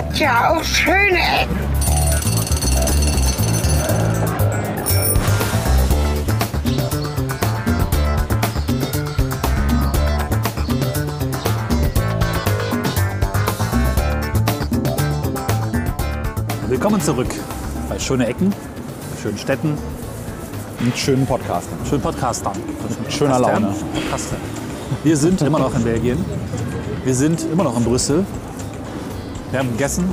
hat ja auch schöne Ecken. Willkommen zurück bei Schöne Ecken, schönen Städten, Mit schönen Podcastern. schönen Podcastern. Mit schöner Laune. Wir sind immer noch in Belgien. Wir sind immer noch in Brüssel. Wir haben gegessen,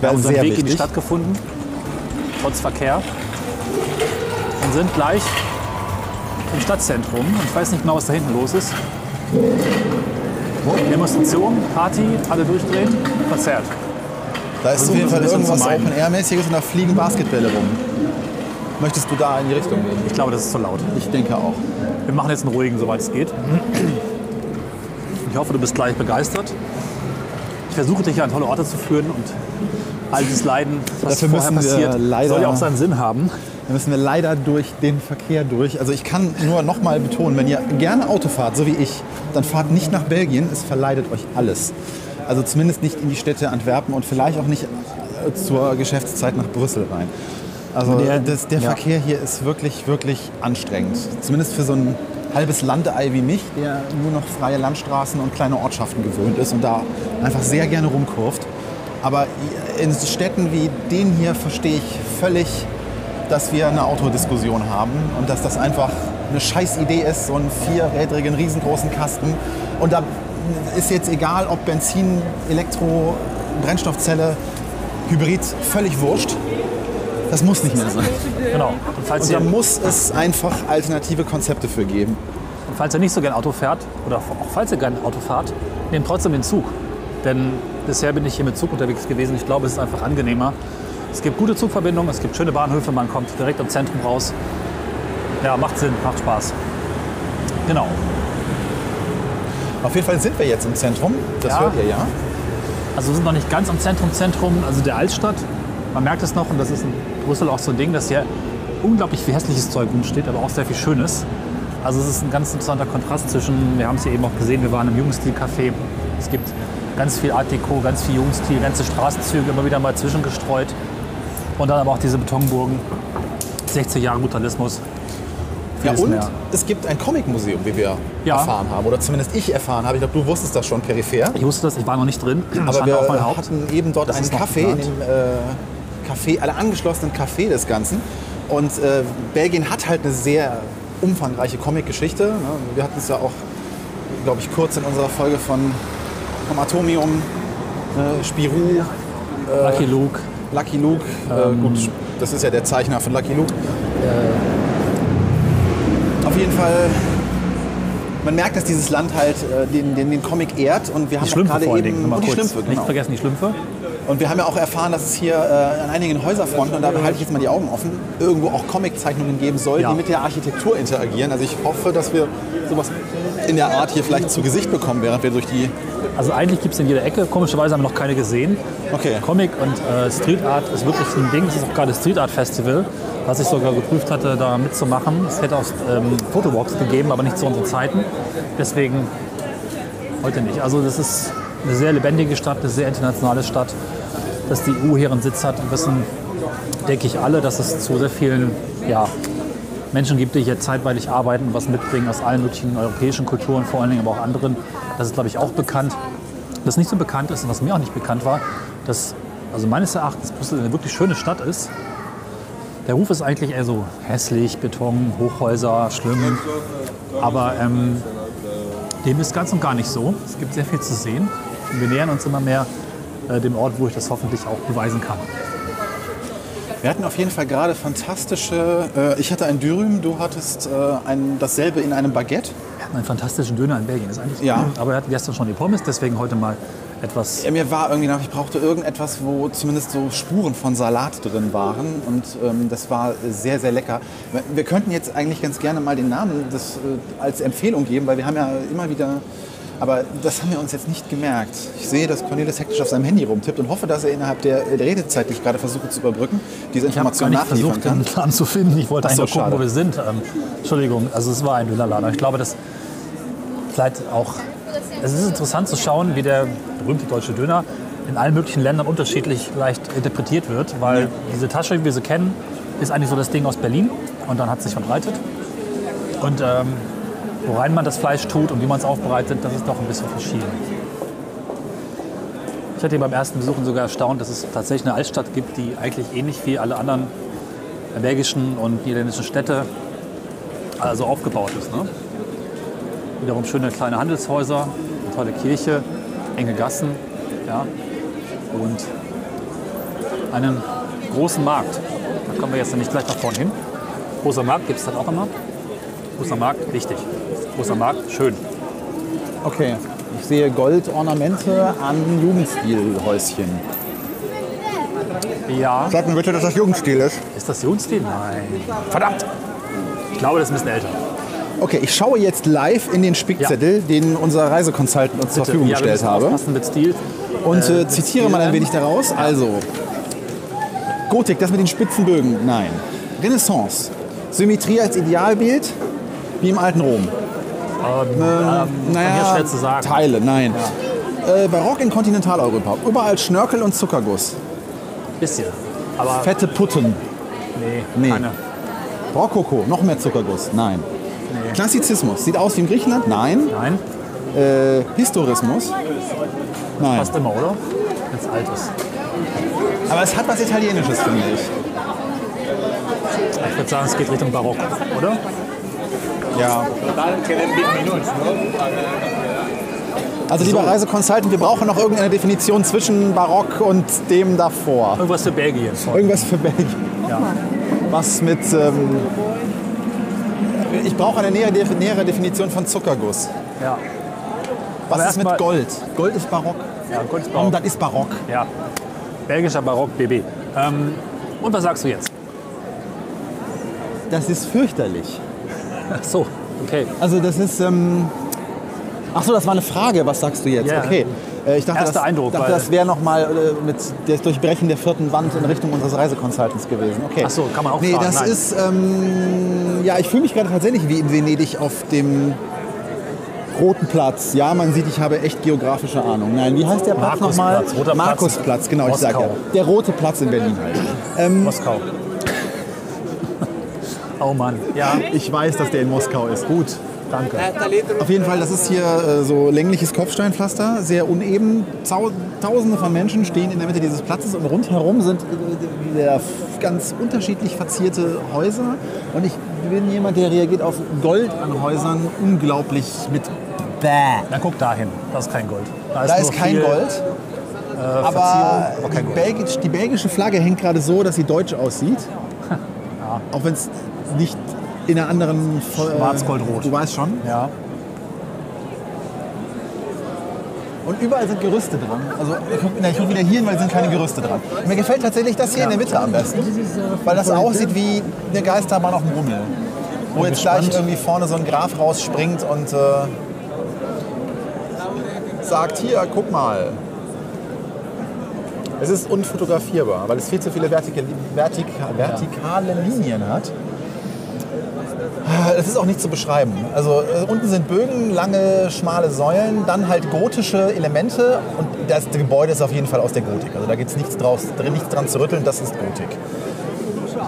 wir haben unseren Weg in die wichtig. Stadt gefunden, trotz Verkehr. Und sind gleich im Stadtzentrum. Ich weiß nicht genau, was da hinten los ist. Demonstration, Party, alle durchdrehen, Konzert. Da ist auf jeden Fall irgendwas. Open-Air-mäßiges und da fliegen Basketbälle rum. Möchtest du da in die Richtung gehen? Ich glaube, das ist zu laut. Ich denke auch. Wir machen jetzt einen ruhigen, soweit es geht. Ich hoffe, du bist gleich begeistert. Ich versuche dich an tolle Orte zu führen und all dieses Leiden, was Dafür vorher passiert, leider- soll ja auch seinen Sinn haben. Da müssen wir leider durch den Verkehr durch. Also ich kann nur noch mal betonen, wenn ihr gerne Auto fahrt, so wie ich, dann fahrt nicht nach Belgien. Es verleidet euch alles. Also zumindest nicht in die Städte Antwerpen und vielleicht auch nicht äh, zur Geschäftszeit nach Brüssel rein. Also Der- das, der ja. Verkehr hier ist wirklich, wirklich anstrengend. Zumindest für so ein halbes Landei wie mich, der nur noch freie Landstraßen und kleine Ortschaften gewöhnt ist und da einfach sehr gerne rumkurft. Aber in Städten wie den hier verstehe ich völlig, dass wir eine Autodiskussion haben und dass das einfach eine scheiß Idee ist, so einen vierrädrigen, riesengroßen Kasten. Und da ist jetzt egal, ob Benzin, Elektro, Brennstoffzelle, Hybrid, völlig wurscht. Das muss nicht mehr sein. Genau. Und Und da muss es einfach alternative Konzepte für geben. und falls ihr nicht so gern Auto fährt, oder auch falls ihr gern Auto fahrt, nehmt trotzdem den Zug. Denn bisher bin ich hier mit Zug unterwegs gewesen. Ich glaube, es ist einfach angenehmer. Es gibt gute Zugverbindungen, es gibt schöne Bahnhöfe, man kommt direkt am Zentrum raus. Ja, macht Sinn, macht Spaß. Genau. Auf jeden Fall sind wir jetzt im Zentrum. Das Ja. hört ihr ja. Also wir sind noch nicht ganz am Zentrum, Zentrum, also der Altstadt. Man merkt es noch und das ist in Brüssel auch so ein Ding, dass hier unglaublich viel hässliches Zeug rumsteht, aber auch sehr viel Schönes. Also es ist ein ganz interessanter Kontrast zwischen, wir haben es hier eben auch gesehen, wir waren im Jugendstil-Café. Es gibt ganz viel Art Deco, ganz viel Jugendstil, ganze Straßenzüge immer wieder mal zwischengestreut. Und dann aber auch diese Betonburgen, 60 Jahre Brutalismus. Ja, und mehr. es gibt ein Comicmuseum, wie wir Ja. erfahren haben. Oder zumindest ich erfahren habe. Ich glaube, du wusstest das schon peripher. Ich wusste das, ich war noch nicht drin, Aber wir hatten eben dort Das einen Café, in dem äh, Café, alle angeschlossenen Café des Ganzen. Und äh, Belgien hat halt eine sehr umfangreiche Comic-Geschichte. Ne? Wir hatten es ja auch, glaube ich, kurz in unserer Folge von vom Atomium, äh, Spirou, Lucky Luke. Lucky Luke. Ähm. Äh, gut, das ist ja der Zeichner von Lucky Luke. Auf jeden Fall, man merkt, dass dieses Land halt äh, den, den, den Comic ehrt. Und wir haben Die gerade eben Dingen, und die kurz. Schlümpfe, Nicht genau. vergessen die Schlümpfe. Und wir haben ja auch erfahren, dass es hier äh, an einigen Häuserfronten, und da behalte ich jetzt mal die Augen offen, irgendwo auch Comiczeichnungen geben soll, Ja. die mit der Architektur interagieren. Also ich hoffe, dass wir sowas in der Art hier vielleicht zu Gesicht bekommen, während wir durch die... Also eigentlich gibt es in jeder Ecke. Komischerweise haben wir noch keine gesehen. Okay. Comic und äh, Street Art ist wirklich ein Ding. Es ist auch gerade Street Art Festival, was ich sogar geprüft hatte, da mitzumachen. Es hätte auch ähm, Fotowalks gegeben, aber nicht zu unseren Zeiten. Deswegen heute nicht. Also das ist eine sehr lebendige Stadt, eine sehr internationale Stadt. Dass die EU hier einen Sitz hat, wissen, denke ich, alle, dass es zu sehr vielen ja, Menschen gibt, die hier zeitweilig arbeiten und was mitbringen aus allen möglichen europäischen Kulturen, vor allen Dingen aber auch anderen. Das ist, glaube ich, auch bekannt. Was nicht so bekannt ist und was mir auch nicht bekannt war, dass, also meines Erachtens, Brüssel eine wirklich schöne Stadt ist. Der Ruf ist eigentlich eher so hässlich, Beton, Hochhäuser, schlimm. Aber ähm, dem ist ganz und gar nicht so. Es gibt sehr viel zu sehen. Und wir nähern uns immer mehr äh, dem Ort, wo ich das hoffentlich auch beweisen kann. Wir hatten auf jeden Fall gerade fantastische... Äh, ich hatte ein Dürüm, du hattest äh, ein, dasselbe in einem Baguette. Wir hatten einen fantastischen Döner in Belgien. Das ist eigentlich, Ja. Aber wir hatten gestern schon die Pommes, deswegen heute mal etwas. Ja, mir war irgendwie nach, ich brauchte irgendetwas, wo zumindest so Spuren von Salat drin waren. Und ähm, das war sehr, sehr lecker. Wir könnten jetzt eigentlich ganz gerne mal den Namen des, äh, als Empfehlung geben, weil wir haben ja immer wieder. Aber das haben wir uns jetzt nicht gemerkt. Ich sehe, dass Cornelis hektisch auf seinem Handy rumtippt und hoffe, dass er innerhalb der, der Redezeit, die ich gerade versuche zu überbrücken, diese Ich habe gar Information nicht nachliefern versucht, kann. den Plan zu finden. Ich wollte Ach so, eigentlich nur gucken, schade. wo wir sind. Ähm, Entschuldigung, also es war ein Dönerladen. Ich glaube, das vielleicht auch. Es ist interessant zu schauen, wie der berühmte deutsche Döner in allen möglichen Ländern unterschiedlich leicht interpretiert wird, weil diese Tasche, wie wir sie kennen, ist eigentlich so das Ding aus Berlin und dann hat es sich verbreitet. Und ähm, worein man das Fleisch tut und wie man es aufbereitet, das ist doch ein bisschen verschieden. Ich hatte beim ersten Besuchen sogar erstaunt, dass es tatsächlich eine Altstadt gibt, die eigentlich ähnlich wie alle anderen belgischen und niederländischen Städte also aufgebaut ist. Ne? Wiederum schöne kleine Handelshäuser, eine tolle Kirche, enge Gassen ja? und einen großen Markt. Da kommen wir jetzt nämlich gleich nach vorne hin. Großer Markt gibt es dann auch immer. Großer Markt, wichtig. Großer Markt, schön. Okay. Ich sehe Goldornamente an Jugendstilhäuschen. Ja. Sag mir bitte, dass das Jugendstil ist. Ist das Jugendstil? Nein. Verdammt! Ich glaube, das ist ein bisschen älter. Okay, ich schaue jetzt live in den Spickzettel, den unser Reiseconsultant uns zur Verfügung ja, gestellt habe. mit Stil. Und äh, Äh, zitiere mal ein wenig daraus. Also, Gotik, das mit den spitzen Bögen, nein. Renaissance, Symmetrie als Idealbild, wie im alten Rom. Ähm, ähm, naja, schwer zu sagen. Teile, nein. Äh, Barock in Kontinentaleuropa. Überall Schnörkel und Zuckerguss. Bisschen. Aber Fette Putten. nee, Nee. keine. Rokoko, noch mehr Zuckerguss. Nein. Klassizismus. Sieht aus wie in Griechenland? Nein. Nein, Äh, Historismus? Nein. fast immer, oder? Wenn es alt ist. Aber es hat was Italienisches, finde ich. Ich würde sagen, es geht Richtung Barock, oder? Ja. Also lieber Reiseconsultant, wir brauchen noch irgendeine Definition zwischen Barock und dem davor. Irgendwas für Belgien. Irgendwas für Belgien. Ja. Was mit... Ähm, ich brauche eine nähere, Def- nähere Definition von Zuckerguss. Ja. Was Aber ist mit Gold? Gold ist Barock. Ja, Gold ist Barock. das ist Barock. Ja. Belgischer Barock BB. Ähm, und was sagst du jetzt? Das ist fürchterlich. Ach so, okay. Also das ist... Ähm, ach so, das war eine Frage. Was sagst du jetzt? Ja. Okay. Äh, Ich dachte, Erster das, Eindruck, dachte, das wäre nochmal äh, mit das Durchbrechen der vierten Wand in Richtung unseres Reiseconsultants gewesen. Okay. Ach so, kann man auch Nee, fragen, das nein. ist, ähm, ja, ich fühle mich gerade tatsächlich wie in Venedig auf dem Roten Platz. Ja, man sieht, ich habe echt geografische Ahnung. Nein, wie heißt der Platz Markusplatz, nochmal? Markusplatz, genau, ich sage ja. Moskau. Der Rote Platz in Berlin halt. Moskau. oh Mann. Ja, Ich weiß, dass der in Moskau ist. Gut. Danke. Auf jeden Fall, das ist hier äh, so längliches Kopfsteinpflaster, sehr uneben. Zau Tausende von Menschen stehen in der Mitte dieses Platzes und rundherum sind äh, ganz unterschiedlich verzierte Häuser. Und ich bin jemand, der reagiert auf Gold an Häusern unglaublich mit Bäh. Na guck dahin. Das ist kein Gold. Da nur ist kein viel, Gold, Äh, aber die, kein Gold. Belgisch, die belgische Flagge hängt gerade so, dass sie deutsch aussieht. Auch wenn es nicht in einer anderen... äh, Schwarz-Gold-Rot. Du weißt schon. Ja. Und überall sind Gerüste dran. Also ich gucke wieder hier hin, weil es sind keine Gerüste dran. Mir gefällt tatsächlich das hier in der Mitte am besten. Weil das aussieht wie eine Geisterbahn auf dem Rummel. Wo jetzt gleich gespannt. irgendwie vorne so ein Graf rausspringt und äh, sagt, hier, guck mal. Es ist unfotografierbar, weil es viel zu viele vertika vertika vertikale Linien hat. Es ist auch nicht zu beschreiben. Also äh, unten sind Bögen, lange, schmale Säulen, dann halt gotische Elemente und das Gebäude ist auf jeden Fall aus der Gotik. Also da gibt es nichts, draus- nichts dran zu rütteln, das ist Gotik.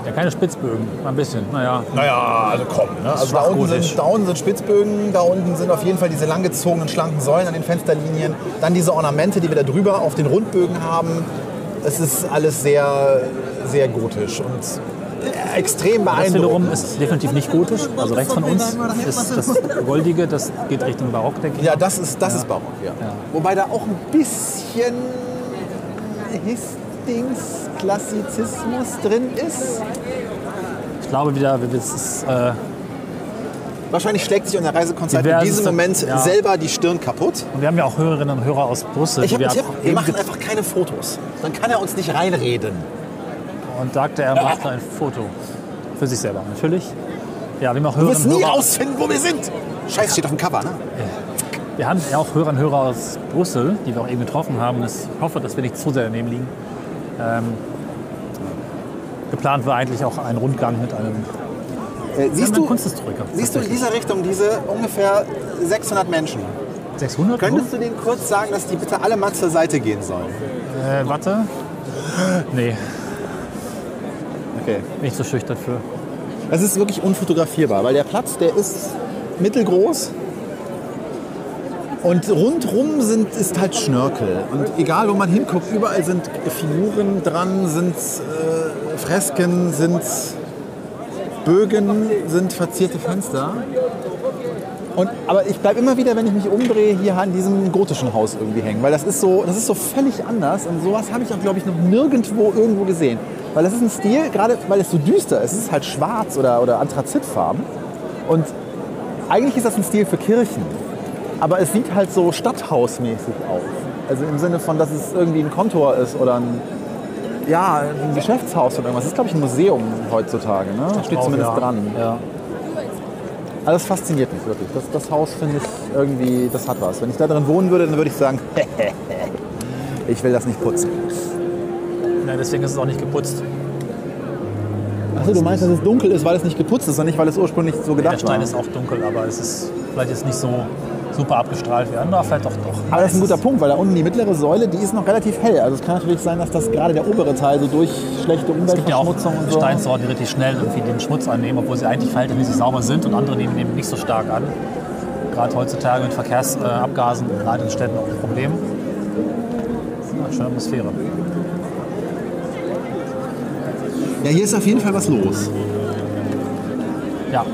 ja, keine Spitzbögen. Ein bisschen. Naja. Naja, also komm. Ne? Also da unten, sind, da unten sind Spitzbögen, da unten sind auf jeden Fall diese langgezogenen, schlanken Säulen an den Fensterlinien, dann diese Ornamente, die wir da drüber auf den Rundbögen haben. Es ist alles sehr, sehr gotisch und äh, extrem Das beeindruckend. wiederum ist definitiv nicht gotisch. Also rechts von uns ist das Goldige, das geht Richtung Barock, denke ich. Ja, das ist, das ist Barock, ja. Wobei da auch ein bisschen Histings Klassizismus drin ist. Ich glaube wieder, es ist, äh, Wahrscheinlich schlägt sich unser Reisekonzert in diesem Moment ja. selber die Stirn kaputt. und wir haben ja auch Hörerinnen und Hörer aus Brüssel, Ich habe wir wir machen einfach keine Fotos. Dann kann er uns nicht reinreden. Und sagte, er macht ein Foto für sich selber, natürlich. Ja, wir haben auch Du wirst nie rausfinden, wo wir sind. Scheiße, steht auf dem Cover, ne? wir haben ja auch Hörer und Hörer aus Brüssel, die wir auch eben getroffen haben. Ich hoffe, dass wir nicht zu sehr daneben liegen. Ähm, geplant war eigentlich auch ein Rundgang mit einem Äh, siehst, du, Kunsthistoriker. siehst du in dieser Richtung diese ungefähr 600 Menschen? 600? Könntest du denen kurz sagen, dass die bitte alle mal zur Seite gehen sollen? Äh, warte. Nee, Okay. nicht so schüchtern für. Das ist wirklich unfotografierbar, weil der Platz, der ist mittelgroß und rundrum sind, ist halt Schnörkel. Und egal, wo man hinguckt, überall sind Figuren dran, sind äh, Fresken, sind Bögen, sind verzierte Fenster. Und, aber ich bleibe immer wieder, wenn ich mich umdrehe, hier an diesem gotischen Haus irgendwie hängen. Weil das ist so, das ist so völlig anders. Und sowas habe ich auch, glaube ich, noch nirgendwo irgendwo gesehen. Weil das ist ein Stil, gerade weil es so düster ist, es ist halt schwarz oder, oder Anthrazitfarben. Und eigentlich ist das ein Stil für Kirchen. Aber es sieht halt so stadthausmäßig aus. Also im Sinne von, dass es irgendwie ein Kontor ist oder ein, ja, ein Geschäftshaus oder irgendwas. Das ist, glaube ich, ein Museum heutzutage. Ne? Da steht Auch, zumindest ja. dran. Ja. Also das fasziniert mich wirklich. Das, das Haus finde ich irgendwie, das hat was. Wenn ich da drin wohnen würde, dann würde ich sagen, ich will das nicht putzen. Ja, deswegen ist es auch nicht geputzt. Achso, du meinst, dass es dunkel ist, weil es nicht geputzt ist und nicht, weil es ursprünglich so Der gedacht Stein war. ist auch dunkel, aber es ist vielleicht jetzt nicht so super abgestrahlt wie andere, vielleicht doch doch. Aber das ist ein guter Punkt, weil da unten die mittlere Säule, die ist noch relativ hell. Also es kann natürlich sein, dass das gerade der obere Teil so durch schlechte Es gibt ja auch Umweltverschmutzung und so. Steinsorten, die richtig schnell irgendwie den Schmutz annehmen, obwohl sie eigentlich verhältnismäßig sauber sind und andere nehmen eben nicht so stark an. Gerade heutzutage mit Verkehrsabgasen in kleinen Städten auch ein Problem. Ja, schöne Atmosphäre. Ja, hier ist auf jeden Fall was los. Ja,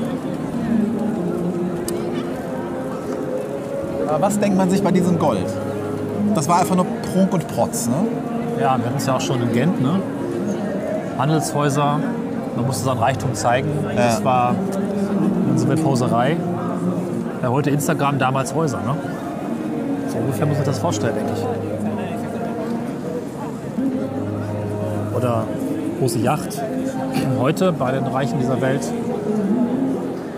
Aber was denkt man sich bei diesem Gold? Das war einfach nur Prunk und Protz, ne? ja wir hatten es ja auch schon in Gent. Ne? Handelshäuser, man musste seinen Reichtum zeigen. Das war unsere Poserei. Ja, heute Instagram, damals Häuser. Ne? So ungefähr muss man das vorstellen, denke ich. Oder große Yacht. Heute bei den Reichen dieser Welt.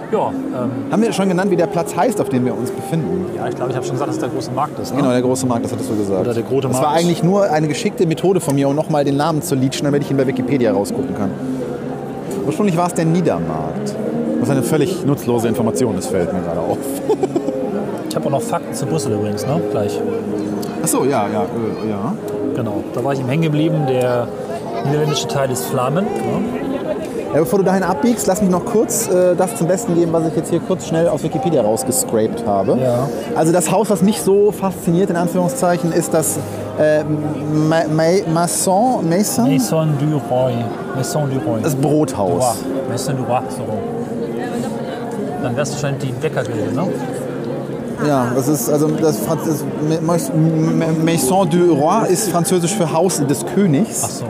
Ja, ähm, Haben wir schon genannt, wie der Platz heißt, auf dem wir uns befinden? ja ich glaube, ich habe schon gesagt, dass es der große Markt ist. Ne? Genau, der große Markt, das hattest du gesagt. Oder der große Das war Markt. eigentlich nur eine geschickte Methode von mir, um nochmal den Namen zu leachen, damit ich ihn bei Wikipedia rausgucken kann. Ursprünglich war es der Niedermarkt. Was eine völlig nutzlose Information ist, fällt mir gerade auf. Ich habe auch noch Fakten zu Brüssel übrigens, ne? Gleich. Achso, ja, ja, äh, ja. Genau. Da war ich ihm hängen geblieben. Der niederländische Teil ist Flamen. Ne? Ja, bevor du dahin abbiegst, lass mich noch kurz äh, das zum Besten geben, was ich jetzt hier kurz schnell aus Wikipedia rausgescrapt habe. Ja. Also das Haus, was mich so fasziniert, in Anführungszeichen, ist das äh, Ma Ma Masson, Mason, Maison du Roy. Maison du Roy. das. Brothaus. Maison du Roy, so rum. Dann wärst du wahrscheinlich die Bäckergilde, ne? Ja, das ist also das, das Ma- Maison du Roi ist französisch für Haus des Königs. Ach so.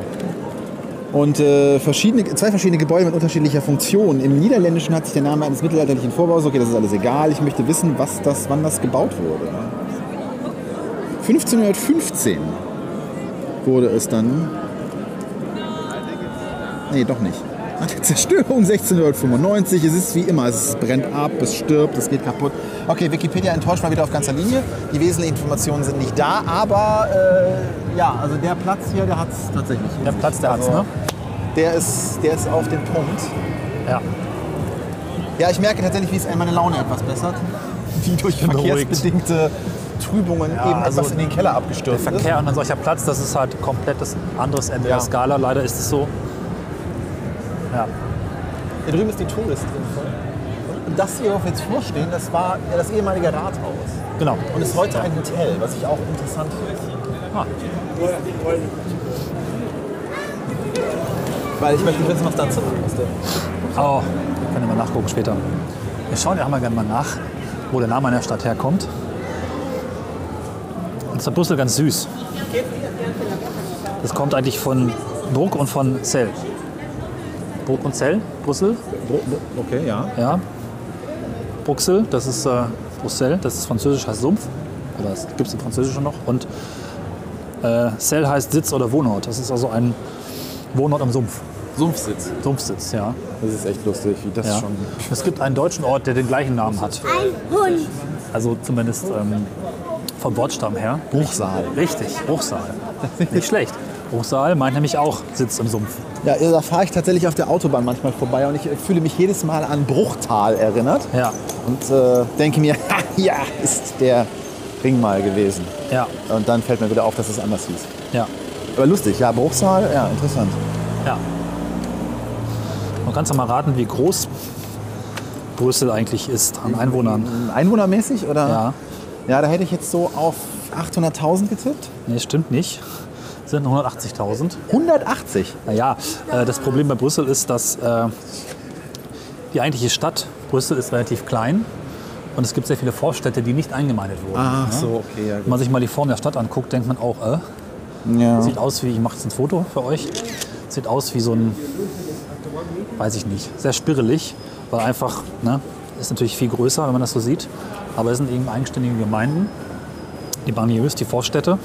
Und äh, verschiedene, zwei verschiedene Gebäude mit unterschiedlicher Funktion. Im Niederländischen hat sich der Name eines mittelalterlichen Vorbaus, okay, das ist alles egal. Ich möchte wissen, was das, wann das gebaut wurde. 1515 wurde es dann. Nee, doch nicht. Nach der Zerstörung 1695, es ist wie immer, es brennt ab, es stirbt, es geht kaputt. Okay, Wikipedia enttäuscht mal wieder auf ganzer Linie. Die wesentlichen Informationen sind nicht da, aber äh, ja, also der Platz hier, der hat es tatsächlich. Der Platz, der Also, ne? Der ist, der ist auf den Punkt. Ja. Ja, ich merke tatsächlich, wie es meine Laune etwas bessert. Die durch verkehrsbedingte Trübungen eben also etwas in den Keller Der abgestürzt ist. Verkehr an ein solcher Platz, das ist halt komplett das anderes Ende Ja. der Skala. Leider ist es so. Ja. Hier drüben ist die Touristinnenvoll. Und das hier, wo wir jetzt vorstehen, das war ja das ehemalige Rathaus. Genau. Und ist heute ein Hotel, was ich auch interessant finde. Ah, Weil ich möchte wissen, was da zu tun ist. Oh, wir können ja mal nachgucken später. Wir schauen ja auch mal gerne mal nach, wo der Name einer Stadt herkommt. Und zwar Brüssel ganz süß. Das kommt eigentlich von Bruck und von Zell. Bruck und Zell, Brüssel, Okay, ja. ja. Bruxelles, das ist äh, Brüssel, das ist französisch, heißt Sumpf. Oder das gibt es im Französischen noch. Und äh, Cell heißt Sitz oder Wohnort. Das ist also ein Wohnort am Sumpf. Sumpfsitz. Sumpfsitz, ja. Das ist echt lustig, wie das ja. schon. Es gibt einen deutschen Ort, der den gleichen Namen hat. Ein Hund. Also zumindest ähm, vom Wortstamm her. Bruchsal. Richtig, Bruchsal. Nicht schlecht. Bruchsal meint nämlich auch Sitz im Sumpf. Ja, da fahre ich tatsächlich auf der Autobahn manchmal vorbei und ich fühle mich jedes Mal an Bruchtal erinnert Ja. und äh, denke mir, ha, ja, ist der Ring mal gewesen. Ja, Und dann fällt mir wieder auf, dass es anders hieß. ja, Aber lustig, ja, Bruchsal, ja, interessant. ja. Man kann es mal raten, wie groß Brüssel eigentlich ist an Einwohnern. Einwohnermäßig oder? Ja, Ja, da hätte ich jetzt so auf 800.000 getippt. nee, stimmt nicht. Sind 180.000. 180. Naja, äh, das Problem bei Brüssel ist, dass äh, die eigentliche Stadt Brüssel ist relativ klein und es gibt sehr viele Vorstädte, die nicht eingemeindet wurden. Ach ne? so, okay, ja, Wenn man sich mal die Form der Stadt anguckt, denkt man auch, äh, Ja. sieht aus wie, ich mache jetzt ein Foto für euch, sieht aus wie so ein, weiß ich nicht, sehr spirrelig, weil einfach, ne, ist natürlich viel größer, wenn man das so sieht, aber es sind eben eigenständige Gemeinden, die Banlieues, die Vorstädte.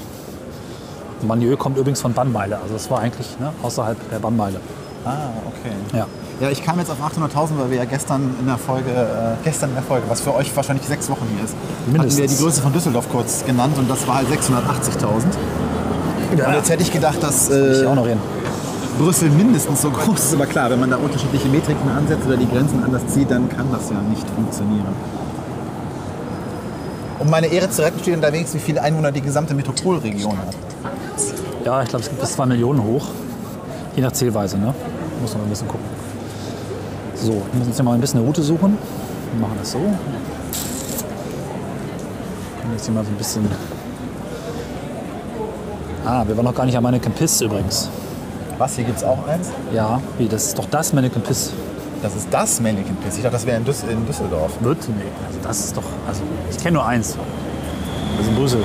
Banlieue kommt übrigens von Bannmeile, also es war eigentlich ne, außerhalb der Bannmeile. Ah, okay. Ja. Ja, ich kam jetzt auf 800.000, weil wir ja gestern in der Folge, äh, gestern in der Folge, was für euch wahrscheinlich sechs Wochen hier ist, hatten wir Mindestens. die Größe von Düsseldorf kurz genannt und das war halt 680.000. Und jetzt hätte ich gedacht, dass Ich äh, hin. Brüssel mindestens so groß ist, aber klar, wenn man da unterschiedliche Metriken ansetzt oder die Grenzen anders zieht, dann kann das ja nicht funktionieren. Um meine Ehre zu retten, steht wenigstens, wie viele Einwohner die gesamte Metropolregion hat. Ja, ich glaube, es gibt bis 2 Millionen hoch. Je nach Zählweise, ne? Muss man ein bisschen gucken. So, wir müssen uns ja mal ein bisschen eine Route suchen. Wir machen das so. Können jetzt hier mal so ein bisschen. Ah, wir waren noch gar nicht am Mannequin Piss übrigens. Was, hier gibt es auch eins? Ja, wie, das ist doch das Mannequin Piss. Das ist das Mannequin Piss. Ich dachte, das wäre in, Düs in Düsseldorf. Wird? Nee, also das ist doch. Also, ich kenne nur eins. Das ist in Brüssel.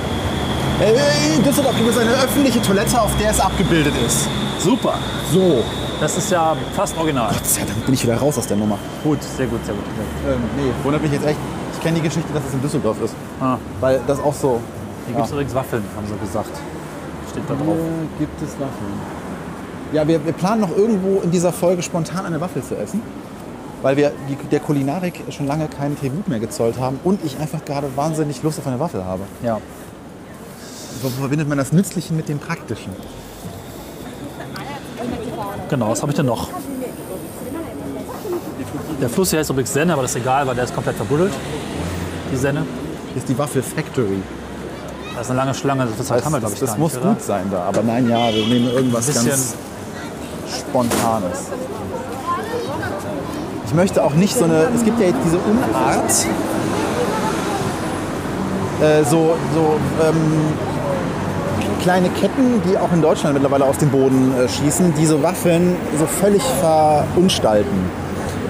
Äh, In Düsseldorf gibt es eine öffentliche Toilette, auf der es abgebildet ist. Super! So. Das ist ja fast original. Gott sei Dank bin ich wieder raus aus der Nummer. Gut, sehr gut, sehr gut. Ähm, nee, wundert mich jetzt echt. Ich kenne die Geschichte, dass es in Düsseldorf ist. Ah, Weil das auch so. hier gibt es übrigens Waffeln, haben sie gesagt. Steht da drauf. Hier gibt es Waffeln. Ja, wir, wir planen noch irgendwo in dieser Folge spontan eine Waffel zu essen. Weil wir der Kulinarik schon lange keinen Tribut mehr gezollt haben und ich einfach gerade wahnsinnig Lust auf eine Waffel habe. Ja. So verbindet man das Nützliche mit dem Praktischen. Genau, was habe ich denn noch? Der Fluss hier heißt übrigens Senne, aber das ist egal, weil der ist komplett verbuddelt. Die Senne. Hier ist die Waffel Factory. Das ist eine lange Schlange, das Das, haben wir, glaube ich, das gar muss nicht, gut sein da. Aber nein, ja, wir nehmen irgendwas Ein bisschen- ganz Spontanes. Ich möchte auch nicht so eine. Es gibt ja jetzt diese Unart, äh, so, so ähm, kleine Ketten, die auch in Deutschland mittlerweile aus dem Boden äh, schießen, die so Waffeln so völlig verunstalten.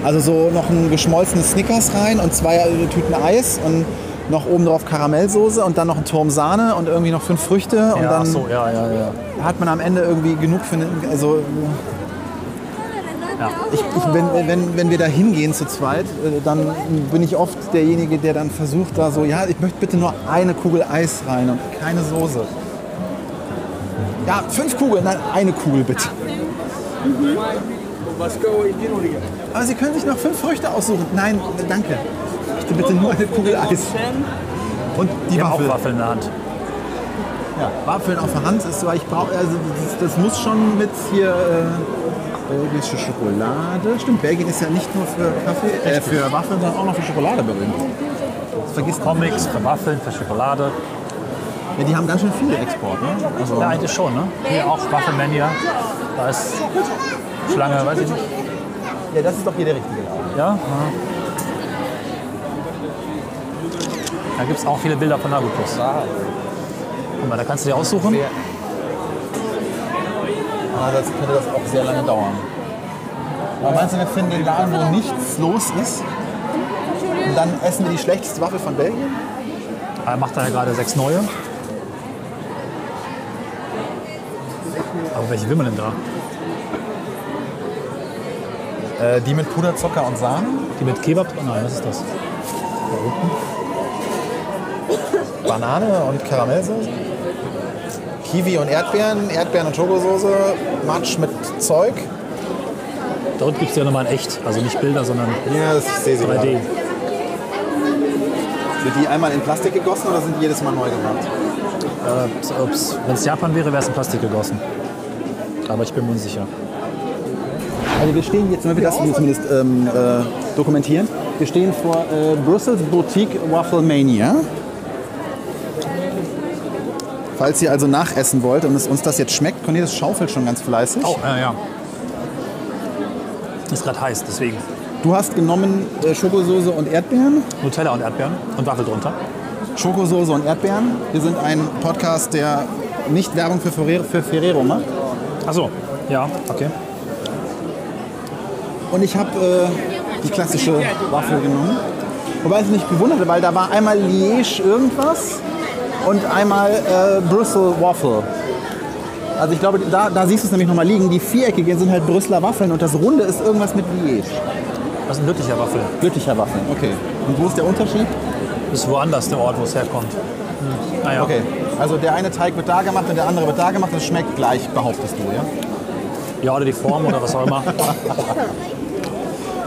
Also so noch ein geschmolzenes Snickers rein und zwei äh, Tüten Eis und noch oben drauf Karamellsoße und dann noch ein Turm Sahne und irgendwie noch fünf Früchte und Ja, dann ach so, ja, ja, hat man am Ende irgendwie genug für eine, also ja. ich, ich, wenn, wenn, wenn wir da hingehen zu zweit, äh, dann bin ich oft derjenige, der dann versucht da so, ja, ich möchte bitte nur eine Kugel Eis rein und keine Soße. Ja, fünf Kugeln, nein, eine Kugel bitte. Aber Sie können sich noch fünf Früchte aussuchen. Nein, danke. Ich möchte bitte nur eine Kugel Eis. Und die Waffel. auch Waffeln in der Hand. Ja, Waffeln auf der Hand ist so, ich brauche, also das, das muss schon mit hier äh, belgische Schokolade. Stimmt, Belgien ist ja nicht nur für Kaffee, äh, für Waffeln, sondern auch noch für Schokolade berühmt. Das vergisst. Comics, für Waffeln, für Schokolade. Ja, die haben ganz schön viele Export, ne? Also, Ja, eigentlich schon, ne? Hier auch Waffelmania. Da ist Schlange, weiß ich nicht. ja, das ist doch hier der richtige Laden. Ja? Da gibt es auch viele Bilder von Nagelpuss. Guck mal, da kannst du dir aussuchen. Aber das könnte das auch sehr lange dauern. Aber meinst du, wir finden den Laden, wo nichts los ist? Und dann essen wir die schlechteste Waffel von Belgien? Er macht da ja gerade sechs neue. Aber welche will man denn da? Äh, die mit Puderzucker und Sahne? Die mit Kebab? Oh nein, was ist das? Banane und Karamellsoße. Kiwi und Erdbeeren, Erdbeeren und Schokosoße, Matsch mit Zeug. Da unten gibt es ja nochmal in echt. Also nicht Bilder, sondern Ja, das sehe sie 3D. gerade. Sind die einmal in Plastik gegossen oder sind die jedes Mal neu gemacht? Wenn es Japan wäre, wäre es in Plastik gegossen. Aber ich bin mir unsicher. Also wir stehen jetzt, wenn wir das zumindest ähm, äh, dokumentieren, wir stehen vor äh, Brussels Boutique Waffle Mania. Falls ihr also nachessen wollt und es uns das jetzt schmeckt, Cornelis schaufelt schon ganz fleißig. Oh, ja, ja. Ist gerade heiß, deswegen. Du hast genommen äh, Schokosoße und Erdbeeren. Nutella und Erdbeeren und Waffel drunter. Schokosoße und Erdbeeren. Wir sind ein Podcast, der nicht Werbung für Ferrero, für Ferrero macht. Achso, ja, okay. Und ich habe äh, die klassische Waffel genommen. Wobei ich mich gewundert weil da war einmal Liège irgendwas und einmal äh, Brüssel Waffle. Also ich glaube, da, da siehst du es nämlich nochmal liegen. Die viereckigen sind halt Brüsseler Waffeln und das runde ist irgendwas mit Liège. Das ist ein wirklicher Waffel. Glücklicher Waffeln, okay. Und wo ist der Unterschied? Das ist woanders der Ort, wo es herkommt. Hm. Naja. Okay, also der eine Teig wird da gemacht und der andere wird da gemacht. Das schmeckt gleich, behauptest du, ja? Ja, oder die Form oder was auch immer.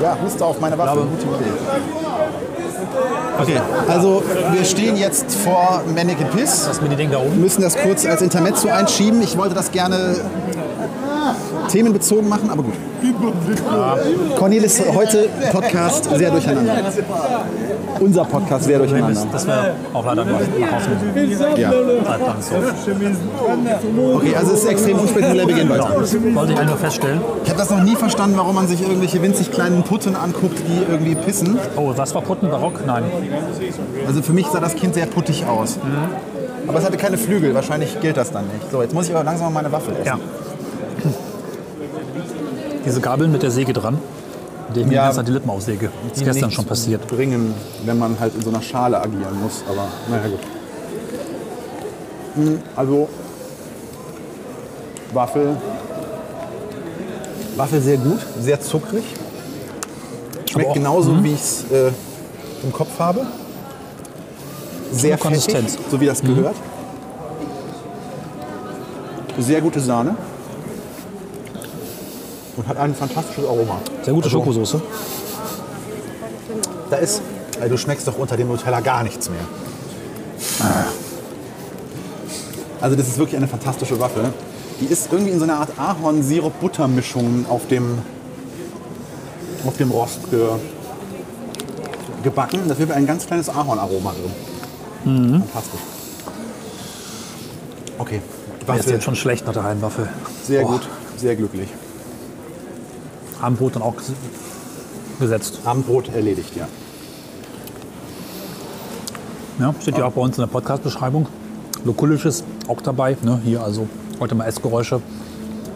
Ja, Huste auf meine Waffe. Gute Idee. Okay, also wir stehen jetzt vor Mannequin Piss. Das Mini-Ding da oben. müssen das kurz als Intermezzo einschieben. Ich wollte das gerne themenbezogen machen, aber gut. Cornelis, heute Podcast sehr durcheinander. Unser Podcast sehr durcheinander. Das wäre auch leider nach nach Hause müssen. Ja. Okay, also es ist extrem unspektakulär, wir gehen weiter. Wollte ich eigentlich nur feststellen. Ich habe das noch nie verstanden, warum man sich irgendwelche winzig kleinen Putten anguckt, die irgendwie pissen. Oh, was war Putten? Barock? Nein. Also für mich sah das Kind sehr puttig aus. Aber es hatte keine Flügel, wahrscheinlich gilt das dann nicht. So, jetzt muss ich aber langsam mal meine Waffel essen. Ja. Diese Gabeln mit der Säge dran, mit der ich mir Ja. die Lippen aussäge. Das ist gestern schon passiert. bringen, wenn man halt in so einer Schale agieren muss. Aber naja, gut. Hm, Also, Waffel. Waffel sehr gut, sehr zuckrig. Schmeckt auch- genauso, wie ich es äh, im Kopf habe. Sehr fettig, Konsistenz. so wie das gehört. Sehr gute Sahne. Und hat ein fantastisches Aroma. Sehr gute Also- Schokosoße. Da ist, ey, du schmeckst doch unter dem Nutella gar nichts mehr. Also das ist wirklich eine fantastische Waffe. Die ist irgendwie in so einer Art Ahorn-Sirup-Butter-Mischung auf dem, auf dem Rost ge, gebacken. Da wird ein ganz kleines Ahornaroma drin. Fantastisch. Okay, Mir ist jetzt schon schlecht nach der einen Waffel. sehr Boah. gut, sehr glücklich. Abendbrot dann auch ges- gesetzt. Abendbrot erledigt, ja. Ja, steht ja auch bei uns in der Podcast-Beschreibung. Lokulisches auch dabei. Ne? Hier also heute mal Essgeräusche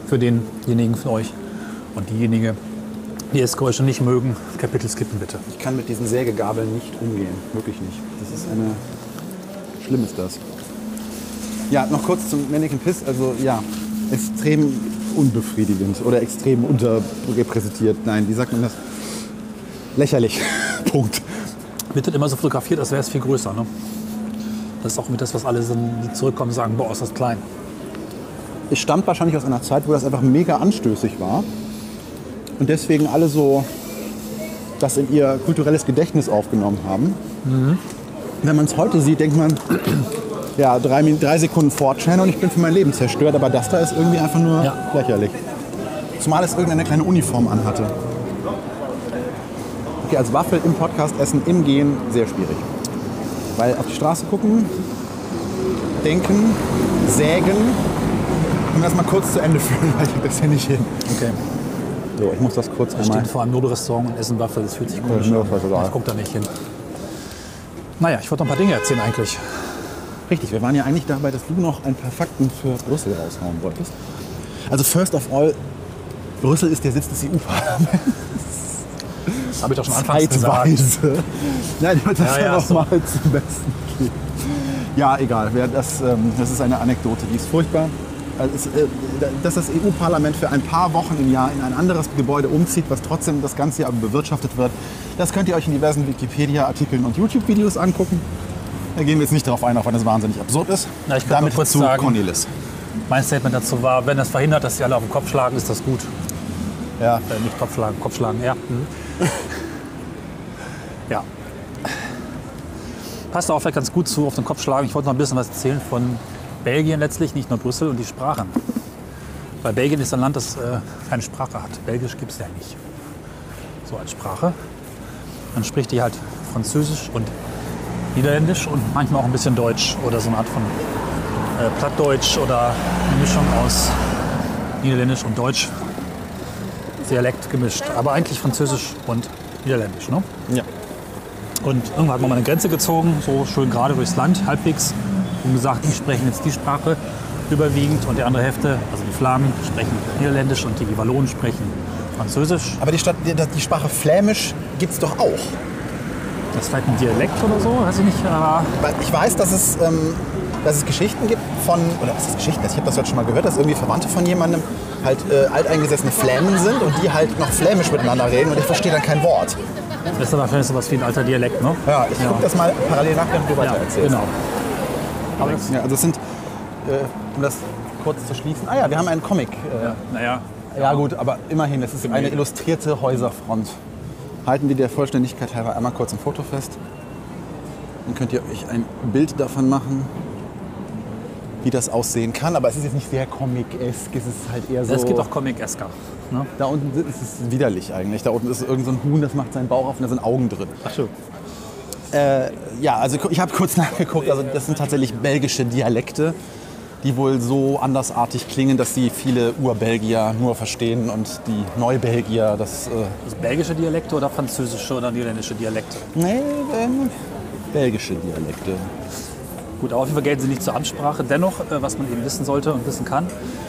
für denjenigen von euch. Und diejenigen, die Essgeräusche nicht mögen, Kapitel skippen bitte. Ich kann mit diesen Sägegabeln nicht umgehen. Wirklich nicht. Das ist eine. Schlimm ist das. Ja, noch kurz zum Mannequin Piss. Also ja, extrem unbefriedigend oder extrem unterrepräsentiert. Nein, wie sagt man das? Lächerlich. Punkt. Wird dann immer so fotografiert, als wäre es viel größer. Ne? Das ist auch mit das, was alle sind, die zurückkommen, sagen, boah, ist das klein. Es stammt wahrscheinlich aus einer Zeit, wo das einfach mega anstößig war. Und deswegen alle so das in ihr kulturelles Gedächtnis aufgenommen haben. Wenn man es heute sieht, denkt man, ja, drei, drei Sekunden Fortran und ich bin für mein Leben zerstört. Aber das da ist irgendwie einfach nur Ja. lächerlich. Zumal es irgendeine kleine Uniform anhatte. Okay, als Waffel im Podcast essen, im Gehen, sehr schwierig. Weil auf die Straße gucken, denken, sägen und das mal kurz zu Ende führen, weil ich das hier nicht hin. Okay. So, ich muss das kurz Wir einmal. stehen vor einem Nobelrestaurant und essen Waffel. Das fühlt sich komisch an. egal. Ich gucke da nicht hin. Naja, ich wollte noch ein paar Dinge erzählen eigentlich. Richtig, wir waren ja eigentlich dabei, dass du noch ein paar Fakten für Brüssel raushauen wolltest. Also first of all, Brüssel ist der Sitz des EU-Parlaments. Habe ich doch schon anfangs gesagt. Zeitweise. Nein, ich das Ja, ja, ja, so. mal zum Besten geben. Ja, egal. Das, ähm, das ist eine Anekdote, die ist furchtbar. Also äh, dass das EU-Parlament für ein paar Wochen im Jahr in ein anderes Gebäude umzieht, was trotzdem das ganze Jahr bewirtschaftet wird, das könnt ihr euch in diversen Wikipedia-Artikeln und YouTube-Videos angucken. Da gehen wir jetzt nicht darauf ein, auch wenn das wahnsinnig absurd ist. Na, ich Damit kurz zu sagen- Cornelis. Mein Statement dazu war, wenn das verhindert, dass sie alle auf den Kopf schlagen, ist das gut. Ja. Äh, nicht Kopf schlagen, Kopf schlagen, ja. Mhm. ja. Passt auch vielleicht ganz gut zu auf den Kopf schlagen. Ich wollte noch ein bisschen was erzählen von Belgien letztlich, nicht nur Brüssel und die Sprachen. Weil Belgien ist ein Land, das äh, keine Sprache hat. Belgisch gibt es ja nicht. So als Sprache. Man spricht die halt Französisch und Niederländisch und manchmal auch ein bisschen Deutsch oder so eine Art von äh, Plattdeutsch oder eine Mischung aus Niederländisch und Deutsch. Dialekt gemischt, aber eigentlich Französisch und Niederländisch. Ne? Ja. Und irgendwann hat man mal eine Grenze gezogen, so schön gerade durchs Land, halbwegs, und gesagt, die sprechen jetzt die Sprache überwiegend und die andere Hälfte, also die Flamen, sprechen Niederländisch und die Wallonen sprechen Französisch. Aber die, Stadt, die, die Sprache Flämisch gibt es doch auch. Das ist vielleicht ein Dialekt oder so, weiß ich nicht. Aber Ich weiß, dass es, ähm, dass es Geschichten gibt von, oder was ist Geschichten? Ich habe das heute schon mal gehört, dass irgendwie Verwandte von jemandem halt äh, alteingesessene Flämen sind und die halt noch Flämisch miteinander reden und ich verstehe dann kein Wort. das ist dann wahrscheinlich sowas wie ein alter Dialekt, ne? Ja, ich gucke das mal parallel nach, während du weiter erzählst. genau. Aber das, Ja, also es sind, äh, um das kurz zu schließen, ah ja, wir haben einen Comic. Äh, ja, naja, Ja gut, aber immerhin, es ist eine illustrierte Häuserfront. Halten wir der Vollständigkeit halber einmal kurz ein Foto fest. Dann könnt ihr euch ein Bild davon machen, wie das aussehen kann. Aber es ist jetzt nicht sehr comic-esk, es ist halt eher so... es gibt auch Comic-Esker. Ne? da unten ist es widerlich eigentlich. Da unten ist irgend so ein Huhn, das macht seinen Bauch auf und da sind Augen drin. Ach so. Ja, also ich habe kurz nachgeguckt, also das sind tatsächlich belgische Dialekte, die wohl so andersartig klingen, dass sie viele Urbelgier nur verstehen und die Neubelgier das... Äh, Das belgische Dialekte oder französische oder niederländische Dialekte? nee, ähm, belgische Dialekte. Gut, aber auf jeden Fall gelten sie nicht zur Ansprache. Dennoch, äh, was man eben wissen sollte und wissen kann,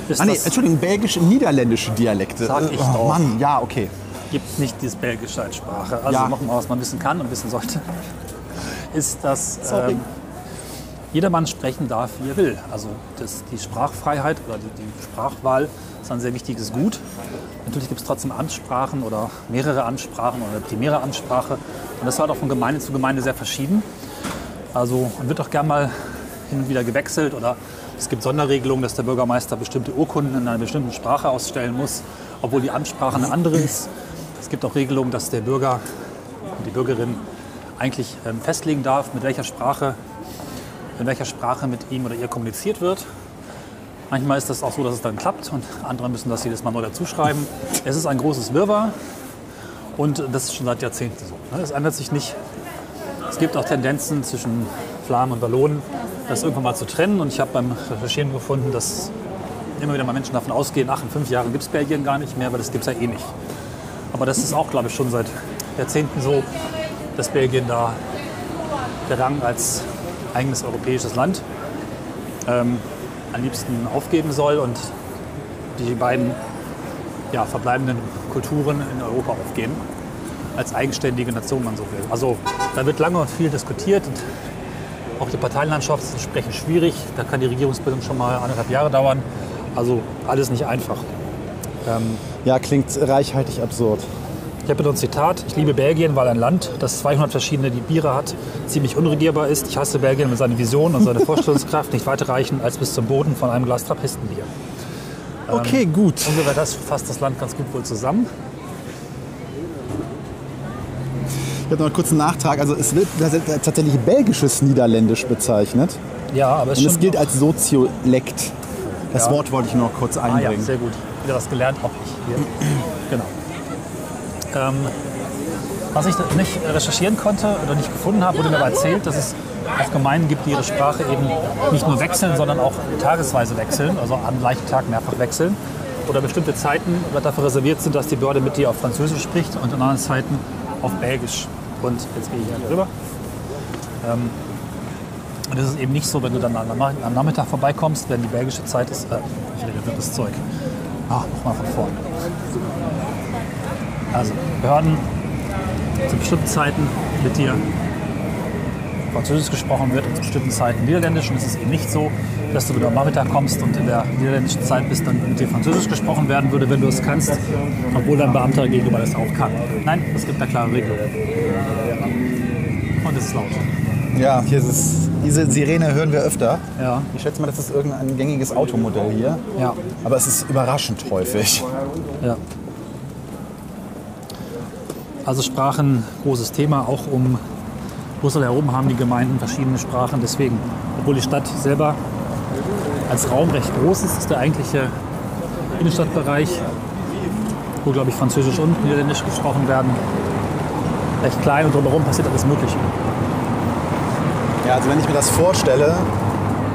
ist, Ah nee, Entschuldigung, belgische, niederländische Dialekte. Sag ich oh, doch. Mann, ja, okay. gibt nicht dieses Belgische als Sprache. Also Ja. nochmal, was man wissen kann und wissen sollte, ist, dass ähm, jedermann sprechen darf, wie er will. Also das, die Sprachfreiheit oder die, die Sprachwahl ist ein sehr wichtiges Gut. Natürlich gibt es trotzdem Ansprachen oder mehrere Ansprachen oder primäre Ansprache. Und das ist halt auch von Gemeinde zu Gemeinde sehr verschieden. Also man wird auch gern mal hin und wieder gewechselt oder es gibt Sonderregelungen, dass der Bürgermeister bestimmte Urkunden in einer bestimmten Sprache ausstellen muss, obwohl die Ansprache eine andere ist. Es gibt auch Regelungen, dass der Bürger und die Bürgerin eigentlich ähm, festlegen darf, mit welcher Sprache, in welcher Sprache mit ihm oder ihr kommuniziert wird. Manchmal ist das auch so, dass es dann klappt und andere müssen das jedes Mal neu dazuschreiben. Es ist ein großes Wirrwarr und das ist schon seit Jahrzehnten so. ne? Es ändert sich nicht. Es gibt auch Tendenzen zwischen Flamen und Wallonen, das irgendwann mal zu trennen. Und ich habe beim Recherchieren gefunden, dass immer wieder mal Menschen davon ausgehen, ach, in fünf Jahren gibt es Belgien gar nicht mehr, weil das gibt es ja eh nicht. Aber das ist auch, glaube ich, schon seit Jahrzehnten so, dass Belgien da der Rang als eigenes europäisches Land ähm, am liebsten aufgeben soll und die beiden ja, verbleibenden Kulturen in Europa aufgehen als eigenständige Nation, wenn man so will. Also da wird lange und viel diskutiert und auch die Parteienlandschaft ist entsprechend schwierig. Da kann die Regierungsbildung schon mal anderthalb Jahre dauern. Also alles nicht einfach. Ähm, Ja, klingt reichhaltig absurd. Ich habe ein Zitat. Ich liebe Belgien, weil ein Land, das 200 verschiedene Biere hat, ziemlich unregierbar ist. Ich hasse Belgien, wenn seine Vision und seine Vorstellungskraft nicht weiter reichen als bis zum Boden von einem Glas Trappistenbier. Okay, gut. Ungefähr das fasst das Land ganz gut wohl zusammen. Ich habe noch einen kurzen Nachtrag. Also es wird tatsächlich belgisches Niederländisch bezeichnet. Ja, aber es, Und es gilt als Soziolekt. Das Ja. Wort wollte ich nur noch kurz Ah ja, einbringen. sehr gut. Wieder was gelernt, auch ich hier. Genau. Ähm, was ich nicht recherchieren konnte oder nicht gefunden habe, wurde mir aber erzählt, dass es auch Gemeinden gibt, die ihre Sprache eben nicht nur wechseln, sondern auch tagesweise wechseln, also am gleichen Tag mehrfach wechseln. Oder bestimmte Zeiten dafür reserviert sind, dass die Behörde mit dir auf Französisch spricht und in anderen Zeiten auf Belgisch. Und jetzt gehe ich hier rüber. Ähm, und es ist eben nicht so, wenn du dann am Nach- am Nachmittag vorbeikommst, wenn die belgische Zeit ist, äh, ich rede wirres Zeug. Ah, nochmal von vorne. Also, Behörden zu bestimmten Zeiten mit dir Französisch gesprochen wird und zu bestimmten Zeiten Niederländisch. Und es ist eben nicht so, dass du, wenn du am Nachmittag kommst und in der niederländischen Zeit bist, dann mit dir Französisch gesprochen werden würde, wenn du es kannst, obwohl dein Beamter gegenüber das auch kann. Nein, es gibt da klare Regelungen. Und es ist laut. Ja, hier ist es, diese Sirene hören wir öfter. Ja, Ich schätze mal, das ist irgendein gängiges Automodell hier. ja, Aber es ist überraschend häufig. ja. Also Sprachen, großes Thema, auch um Brüssel herum haben die Gemeinden verschiedene Sprachen. Deswegen, obwohl die Stadt selber als Raum recht groß ist, ist der eigentliche Innenstadtbereich, wo glaube ich Französisch und Niederländisch gesprochen werden, recht klein und drumherum passiert alles Mögliche. Ja, also wenn ich mir das vorstelle,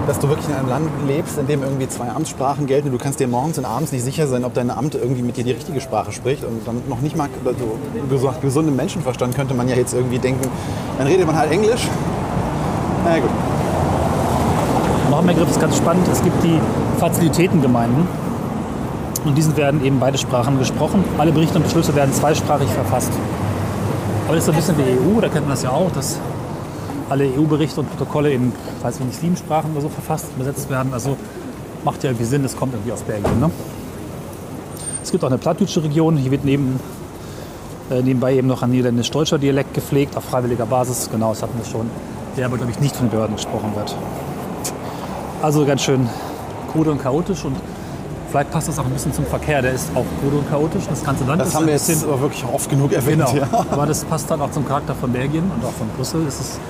dass du wirklich in einem Land lebst, in dem irgendwie zwei Amtssprachen gelten. Du kannst dir morgens und abends nicht sicher sein, ob dein Amt irgendwie mit dir die richtige Sprache spricht. Und dann noch nicht mal so gesagt, gesundem Menschenverstand könnte man ja jetzt irgendwie denken, dann redet man halt Englisch. Na ja, gut. Noch ein Begriff ist ganz spannend. Es gibt die Fazilitätengemeinden. Und diesen werden eben beide Sprachen gesprochen. Alle Berichte und Beschlüsse werden zweisprachig verfasst. Aber das ist so ein bisschen wie EU, da kennt man das ja auch, dass alle EU-Berichte und Protokolle in, weiß ich nicht, sieben Sprachen oder so verfasst, übersetzt werden. Also macht ja irgendwie Sinn, das kommt irgendwie aus Belgien. Ne? Es gibt auch eine plattdeutsche Region, hier wird neben, äh, nebenbei eben noch ein niederländisch-deutscher Dialekt gepflegt, auf freiwilliger Basis. Genau, das hatten wir schon. Der aber, glaube ich, nicht von den Behörden gesprochen wird. Also ganz schön krude und chaotisch und vielleicht passt das auch ein bisschen zum Verkehr. Der ist auch krude und chaotisch. Das ganze Land Das ist haben wir jetzt aber wirklich oft genug erwähnt. Genau, Ja. aber das passt dann auch zum Charakter von Belgien und auch von Brüssel. Es ist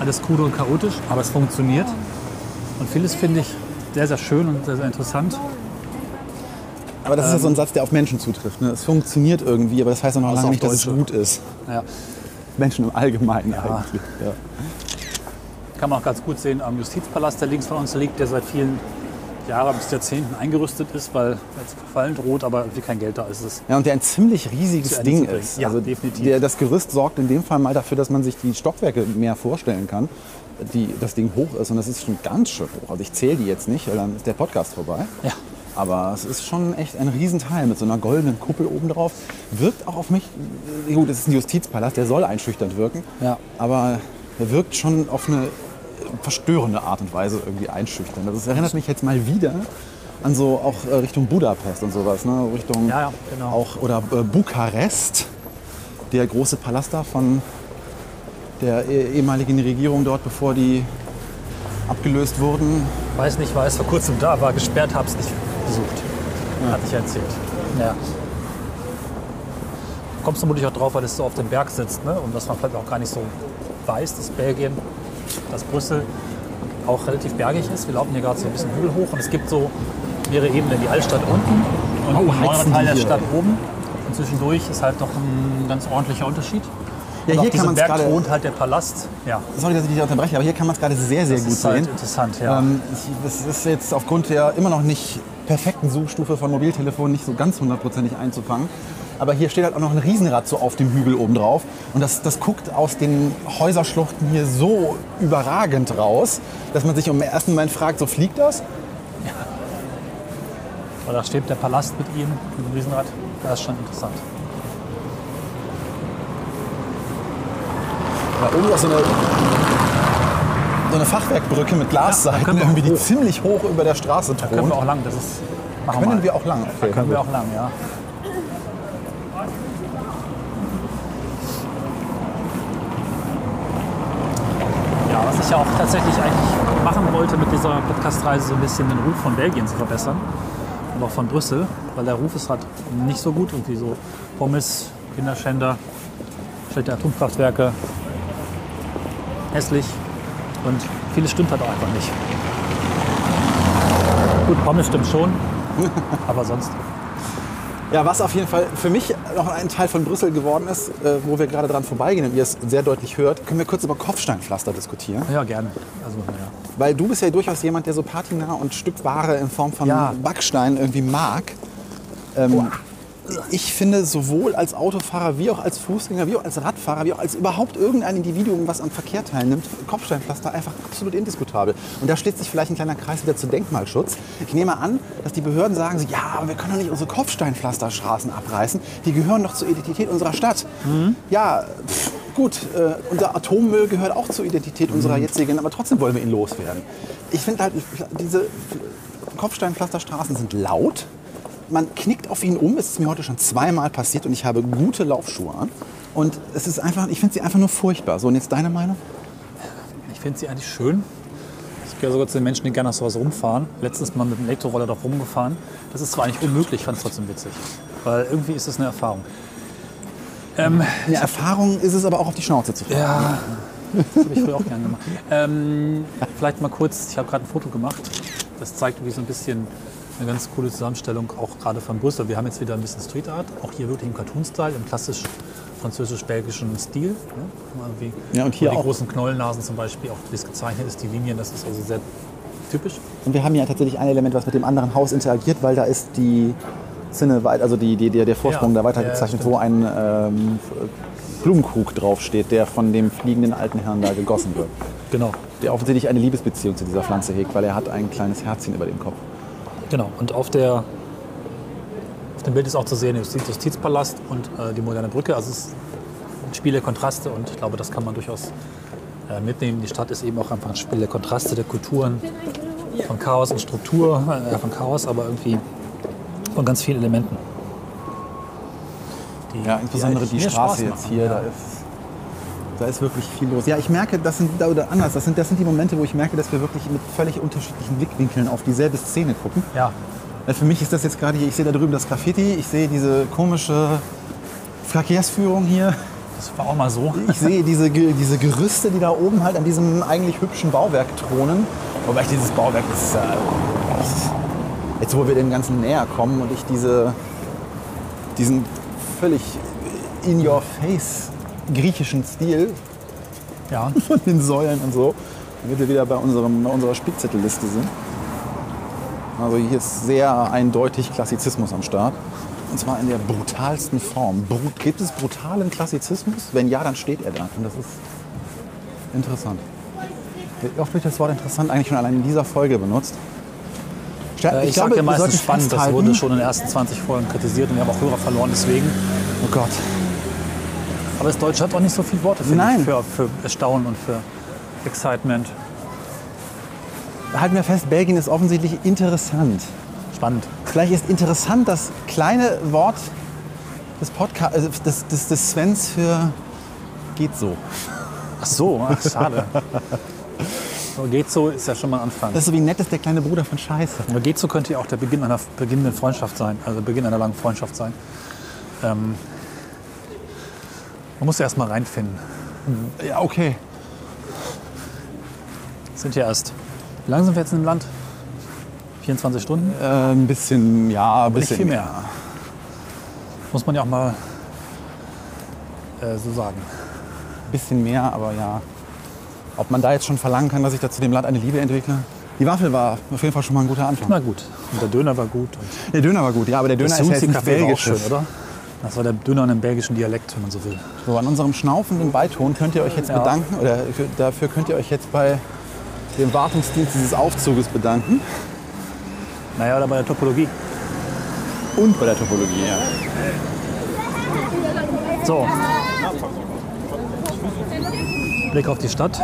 alles krude und chaotisch, aber es funktioniert. Und vieles finde ich sehr, sehr schön und sehr, sehr interessant. Aber das ist ja so ein Satz, der auf Menschen zutrifft. Ne? Es funktioniert irgendwie, aber das heißt ja noch lange nicht, dass es gut ist. Ja, Menschen im Allgemeinen eigentlich. Ja. kann man auch ganz gut sehen am Justizpalast, der links von uns liegt, der seit vielen Jahren bis Jahrzehnten eingerüstet ist, weil zu verfallen droht, aber wie kein Geld da ist. Es Ja, und der ein ziemlich riesiges Ding ist. Ja, also definitiv. Der, das Gerüst sorgt in dem Fall mal dafür, dass man sich die Stockwerke mehr vorstellen kann, die das Ding hoch ist. Und das ist schon ganz schön hoch. Also ich zähle die jetzt nicht, weil dann ist der Podcast vorbei. Ja. Aber es ist schon echt ein Riesenteil mit so einer goldenen Kuppel oben drauf. Wirkt auch auf mich, gut, es ist ein Justizpalast, der soll einschüchternd wirken. Ja. Aber er wirkt schon auf eine verstörende Art und Weise irgendwie einschüchternd. Also es erinnert mich jetzt mal wieder an so auch äh, Richtung Budapest und sowas, ne? Richtung Ja, ja, genau. auch oder äh, Bukarest, der große Palast da von der eh- ehemaligen Regierung dort, bevor die abgelöst wurden. weiß nicht, war es vor kurzem da, war gesperrt, hab's nicht besucht. Hatte ich ja erzählt. Ja. Du kommst vermutlich auch drauf, weil es so auf dem Berg sitzt ne? und dass man vielleicht auch gar nicht so weiß, dass Belgien, dass Brüssel auch relativ bergig ist. Wir laufen hier gerade so ein bisschen Hügel hoch und es gibt so mehrere Ebenen. Die Altstadt unten und Oh, ein neuerer Teil der. Stadt oben. Und zwischendurch ist halt doch ein ganz ordentlicher Unterschied. Ja, und hier kann man's Berg gerade- thront halt der Palast. Ja, Sorry, dass ich dich unterbreche, aber hier kann man es gerade sehr, sehr das gut ist halt sehen. interessant. Ja. Ähm, das ist jetzt aufgrund der immer noch nicht perfekten Suchstufe von Mobiltelefonen nicht so ganz hundertprozentig einzufangen. Aber hier steht halt auch noch ein Riesenrad so auf dem Hügel oben drauf. Und das, das guckt aus den Häuserschluchten hier so überragend raus, dass man sich im ersten Moment fragt, so fliegt das? Aber da steht der Palast mit ihm, mit dem Riesenrad. Das ist schon interessant. Da oben ist so eine, so eine Fachwerkbrücke mit Glasseiten, wir irgendwie, die ziemlich hoch über der Straße Da können thront. wir auch lang. Das ist, machen Können wir auch lang. Da Okay, können wir auch lang, ja. Was ich ja auch tatsächlich eigentlich machen wollte mit dieser Podcast-Reise, so ein bisschen den Ruf von Belgien zu verbessern. Und auch von Brüssel, weil der Ruf ist halt nicht so gut. Irgendwie so Pommes, Kinderschänder, schlechte Atomkraftwerke, hässlich. Und vieles stimmt halt auch einfach nicht. Gut, Pommes stimmt schon, aber sonst. Ja, was auf jeden Fall für mich noch ein Teil von Brüssel geworden ist, äh, wo wir gerade dran vorbeigehen und ihr es sehr deutlich hört, können wir kurz über Kopfsteinpflaster diskutieren. Ja, gerne. Also, naja. Weil du bist ja durchaus jemand, der so patinah und Stückware in Form von Ja. Backstein irgendwie mag. Ähm, ich finde, sowohl als Autofahrer, wie auch als Fußgänger, wie auch als Radfahrer, wie auch als überhaupt irgendein Individuum, was am Verkehr teilnimmt, Kopfsteinpflaster einfach absolut indiskutabel. Und da schließt sich vielleicht ein kleiner Kreis wieder zu Denkmalschutz. Ich nehme an, dass die Behörden sagen, ja, aber wir können doch nicht unsere Kopfsteinpflasterstraßen abreißen. Die gehören doch zur Identität unserer Stadt. Ja, pff, gut, äh, unser Atommüll gehört auch zur Identität unserer jetzigen, aber trotzdem wollen wir ihn loswerden. Ich finde halt, diese Kopfsteinpflasterstraßen sind laut. Man knickt auf ihn um. Es ist mir heute schon zweimal passiert und ich habe gute Laufschuhe an. Und es ist einfach, ich finde sie einfach nur furchtbar. So, und jetzt deine Meinung? Ich finde sie eigentlich schön. Ich gehöre sogar zu den Menschen, die gerne auf sowas rumfahren. Letztens mal mit dem Elektroroller drauf rumgefahren. Das ist zwar eigentlich unmöglich, fand es trotzdem witzig. Weil irgendwie ist es eine Erfahrung. Ähm, Eine Erfahrung ist es aber auch auf die Schnauze zu fahren. ja, das habe ich früher auch gerne gemacht. Ähm, vielleicht mal kurz, ich habe gerade ein Foto gemacht. Das zeigt wie so ein bisschen eine ganz coole Zusammenstellung, auch gerade von Brüssel. Wir haben jetzt wieder ein bisschen Street Art, auch hier wirklich im Cartoon-Style, im klassisch französisch-belgischen Stil. Ne? Ja, und hier wo die auch. großen Knollennasen zum Beispiel, auch wie es gezeichnet ist, die Linien, das ist also sehr typisch. Und wir haben ja tatsächlich ein Element, was mit dem anderen Haus interagiert, weil da ist die Zinne, also die, die, der, der Vorsprung Ja, da weitergezeichnet, wo ein ähm, Blumenkrug draufsteht, der von dem fliegenden alten Herrn da gegossen wird. Genau. Der offensichtlich eine Liebesbeziehung zu dieser Pflanze hegt, weil er hat ein kleines Herzchen über dem Kopf. Genau. Und auf, der, auf dem Bild ist auch zu sehen der Justiz Justizpalast und äh, die moderne Brücke. Also es sind Spiel der Kontraste und ich glaube, das kann man durchaus äh, mitnehmen. Die Stadt ist eben auch einfach ein Spiel der Kontraste, der Kulturen, von Chaos und Struktur, äh, von Chaos, aber irgendwie von ganz vielen Elementen. Die, Ja, insbesondere die, mehr Straße jetzt hier, Ja. da ist, da ist wirklich viel los. Ja, ich merke, das sind, oder anders, das sind, das sind die Momente, wo ich merke, dass wir wirklich mit völlig unterschiedlichen Blickwinkeln auf dieselbe Szene gucken. Ja, Weil Für mich ist das jetzt gerade hier, ich sehe da drüben das Graffiti, ich sehe diese komische Verkehrsführung hier. das war auch mal so. Ich sehe diese, diese Gerüste, die da oben halt an diesem eigentlich hübschen Bauwerk thronen. Wobei ich dieses Bauwerk ist, äh, jetzt wo wir dem Ganzen näher kommen und ich diese, diesen völlig in your face griechischen Stil Ja, von den Säulen und so, damit wir wieder bei, unserem, bei unserer Spickzettelliste sind. Also hier ist sehr eindeutig Klassizismus am Start. Und zwar in der brutalsten Form. Brut, gibt es brutalen Klassizismus? Wenn ja, dann steht er da. Und das ist interessant. Oft wird das Wort interessant eigentlich schon allein in dieser Folge benutzt? Sta- äh, ich, sage ja meistens spannend, das festhalten- wurde schon in den ersten 20 Folgen kritisiert und wir haben auch Hörer verloren deswegen. Oh Gott. Aber das Deutsche hat auch nicht so viele Worte Nein. Ich, für, für Erstaunen und für Excitement. Halten wir fest, Belgien ist offensichtlich interessant. Spannend. Vielleicht ist interessant das kleine Wort des, Podca äh, des, des, des Svens für geht so. Ach so, ach, schade. Geht so ist ja schon mal ein Anfang. Das ist so wie nett ist der kleine Bruder von Scheiße. Aber geht so könnte ja auch der Beginn einer beginnenden Freundschaft sein, also Beginn einer langen Freundschaft sein. Ähm, man muss ja erst mal reinfinden. Ja, okay. Sind ja erst. Wie lange sind wir jetzt in dem Land? 24 Stunden? Äh, ein bisschen, ja, ein Nicht bisschen viel mehr. Muss man ja auch mal äh, so sagen. Ein bisschen mehr, aber ja. Ob man da jetzt schon verlangen kann, dass ich da zu dem Land eine Liebe entwickle? Die Waffel war auf jeden Fall schon mal ein guter Anfang. Na gut. Und der Döner war gut. Der Döner war gut, ja, aber der Döner ist ja jetzt nicht belgisch. schön, oder? Das war der Döner in einem belgischen Dialekt, wenn man so will. So, an unserem schnaufenden Beiton könnt ihr euch jetzt Ja. bedanken, oder für, dafür könnt ihr euch jetzt bei dem Wartungsdienst dieses Aufzuges bedanken. Naja, oder bei der Topologie. Und bei der Topologie, ja. So. Blick auf die Stadt.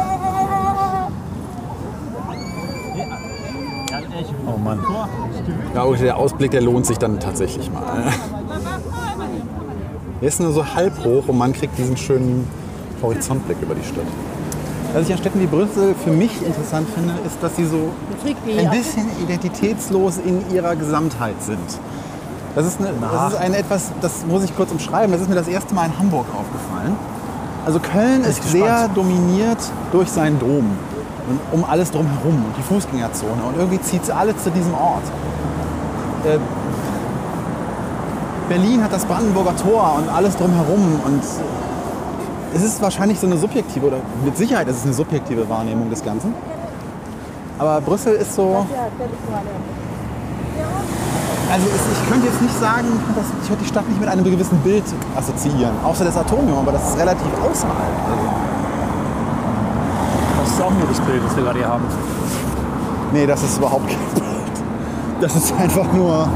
Oh Mann. Ja, der Ausblick, der lohnt sich dann tatsächlich mal. Der ist nur so halb hoch und man kriegt diesen schönen Horizontblick über die Stadt. Was ich an Städten wie Brüssel für mich interessant finde, ist, dass sie so ein bisschen identitätslos in ihrer Gesamtheit sind. Das ist, eine, das ist eine etwas, das muss ich kurz umschreiben, das ist mir das erste Mal in Hamburg aufgefallen. Also Köln ist sehr dominiert durch seinen Dom und um alles drumherum und die Fußgängerzone. Und irgendwie zieht es alle zu diesem Ort. Äh, Berlin hat das Brandenburger Tor und alles drumherum. Und es ist wahrscheinlich so eine subjektive, oder mit Sicherheit ist es eine subjektive Wahrnehmung des Ganzen. Aber Brüssel ist so. Also es, ich könnte jetzt nicht sagen, ich das, könnte die Stadt nicht mit einem gewissen Bild assoziieren. Außer das Atomium, aber das ist relativ außerhalb. Also, Das ist auch ein gutes Bild, was wir gerade hier haben. nee, das ist überhaupt kein Bild. Das ist einfach nur.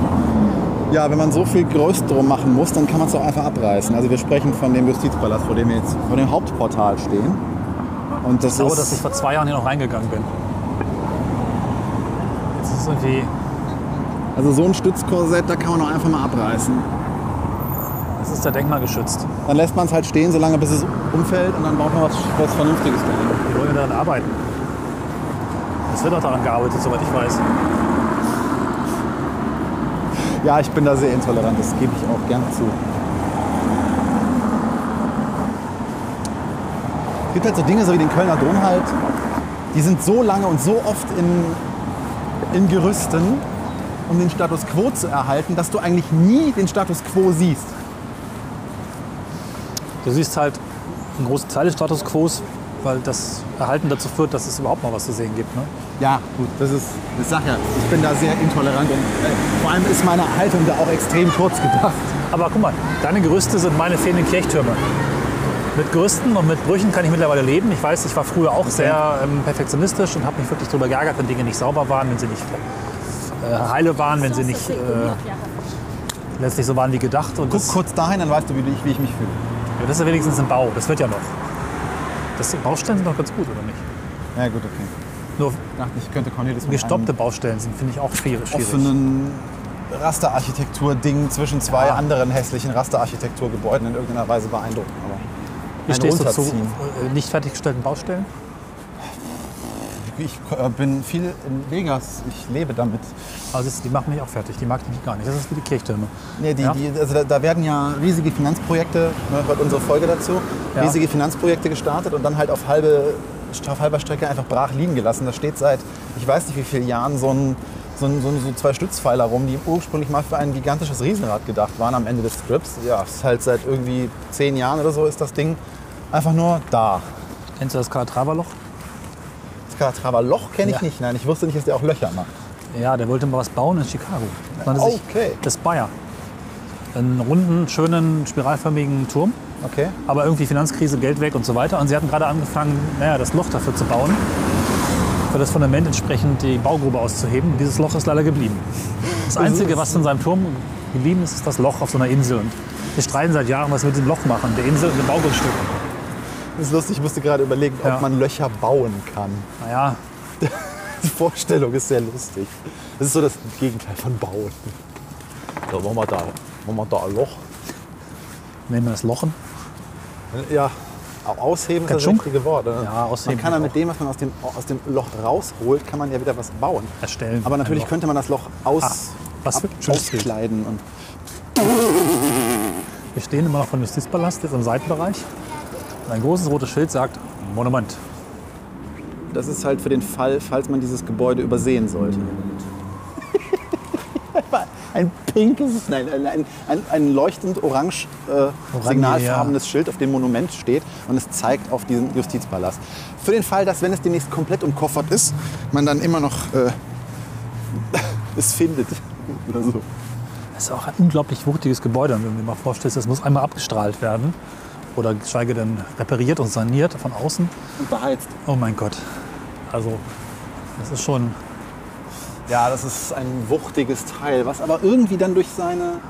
Ja, wenn man so viel Größe drum machen muss, dann kann man es auch einfach abreißen. Also wir sprechen von dem Justizpalast, vor dem wir jetzt vor dem Hauptportal stehen. Und das Ich glaube, ist, dass ich vor zwei Jahren hier noch reingegangen bin. Jetzt ist es irgendwie. also so ein Stützkorsett, da kann man auch einfach mal abreißen. Das ist der Denkmal geschützt. Dann lässt man es halt stehen, solange bis es umfällt und dann baut man was, was Vernünftiges dahin. Wir wollen daran arbeiten. Es wird auch daran gearbeitet, soweit ich weiß. Ja, ich bin da sehr intolerant, das gebe ich auch gerne zu. Es gibt halt so Dinge, so wie den Kölner Dom halt, die sind so lange und so oft in, in Gerüsten, um den Status Quo zu erhalten, dass du eigentlich nie den Status Quo siehst. Du siehst halt einen großen Teil des Status Quos weil das Erhalten dazu führt, dass es überhaupt mal was zu sehen gibt. Ne? Ja, gut, das ist, sag ja, ich bin da sehr intolerant und äh, vor allem ist meine Haltung da auch extrem kurz gedacht. Aber guck mal, deine Gerüste sind meine fehlenden Kirchtürme. Mit Gerüsten und mit Brüchen kann ich mittlerweile leben. Ich weiß, ich war früher auch sehr ähm, perfektionistisch und habe mich wirklich darüber geärgert, wenn Dinge nicht sauber waren, wenn sie nicht äh, heile waren, wenn sie nicht äh, letztlich so waren wie gedacht. Und Guck kurz dahin, dann weißt du, wie ich, wie ich mich fühle. ja, das ist ja wenigstens ein Bau. Das wird ja noch. Das, Baustellen sind doch ganz gut, oder nicht? Ja gut, okay. Nur Ich dachte, ich könnte Cornelis mit gestoppte Baustellen sind, finde ich auch schwierig. schwierig. offenen Rasterarchitektur-Ding zwischen zwei Ja. anderen hässlichen Rasterarchitekturgebäuden in irgendeiner Weise beeindrucken. Aber Wie ein stehst du zu Runterziehen. äh, nicht fertiggestellten Baustellen? Ich äh, bin viel in Vegas, ich lebe damit. Also die machen mich auch fertig. Die mag ich gar nicht. Das ist wie die Kirchtürme. Nee, die, Ja? die, also da, da werden ja riesige Finanzprojekte, ne, hört unsere Folge dazu, Ja. riesige Finanzprojekte gestartet und dann halt auf, halbe, auf halber Strecke einfach brach liegen gelassen. Da steht seit, ich weiß nicht wie vielen Jahren, so, ein, so, ein, so, so zwei Stützpfeiler rum, die ursprünglich mal für ein gigantisches Riesenrad gedacht waren am Ende des Strips. Ja, ist halt seit irgendwie zehn Jahren oder so ist das Ding einfach nur da. Kennst du das Calatrava-Loch? Das Calatrava Loch kenne ich Ja. nicht. Nein, ich wusste nicht, dass der auch Löcher macht. Ja, der wollte mal was bauen in Chicago. Das Okay. Das Bayer. Einen runden, schönen, spiralförmigen Turm. Okay. Aber irgendwie Finanzkrise, Geld weg und so weiter. Und sie hatten gerade angefangen, naja, das Loch dafür zu bauen. Für das Fundament entsprechend die Baugrube auszuheben. Und dieses Loch ist leider geblieben. Das Einzige, was von seinem Turm geblieben ist, ist das Loch auf so einer Insel. Und wir streiten seit Jahren, was wir mit dem Loch machen. Der Insel und dem Baugrundstück. Das ist lustig, ich musste gerade überlegen, ob Ja. man Löcher bauen kann. Naja, Die Vorstellung ist sehr lustig. Das ist so das Gegenteil von bauen. So, machen wir da, machen wir da ein Loch. nehmen wir das Lochen. Ja, au- ausheben ist das Katschunk? richtige Wort. oder? Ja, ausheben Man kann ja mit dem, was man aus dem, aus dem Loch rausholt, kann man ja wieder was bauen. Erstellen. Aber natürlich könnte man das Loch aus, Ah, was Bild. auskleiden. Und Wir stehen immer noch vom Justizpalast, jetzt im Seitenbereich. Und ein großes rotes Schild sagt Monument. das ist halt für den Fall, falls man dieses Gebäude übersehen sollte. ein pinkes, nein, ein, ein, ein, leuchtend orange, äh, signalfarbenes Schild auf dem Monument steht und es zeigt auf diesen Justizpalast. Für den Fall, dass wenn es demnächst komplett umkoffert ist, man dann immer noch äh, es findet oder so. Das ist auch ein unglaublich wuchtiges Gebäude. Und wenn du dir mal vorstellst, das muss einmal abgestrahlt werden. Oder geschweige denn repariert und saniert von außen. Und beheizt. Oh mein Gott. Also, das ist schon. Ja, das ist ein wuchtiges Teil, was aber irgendwie dann durch seine,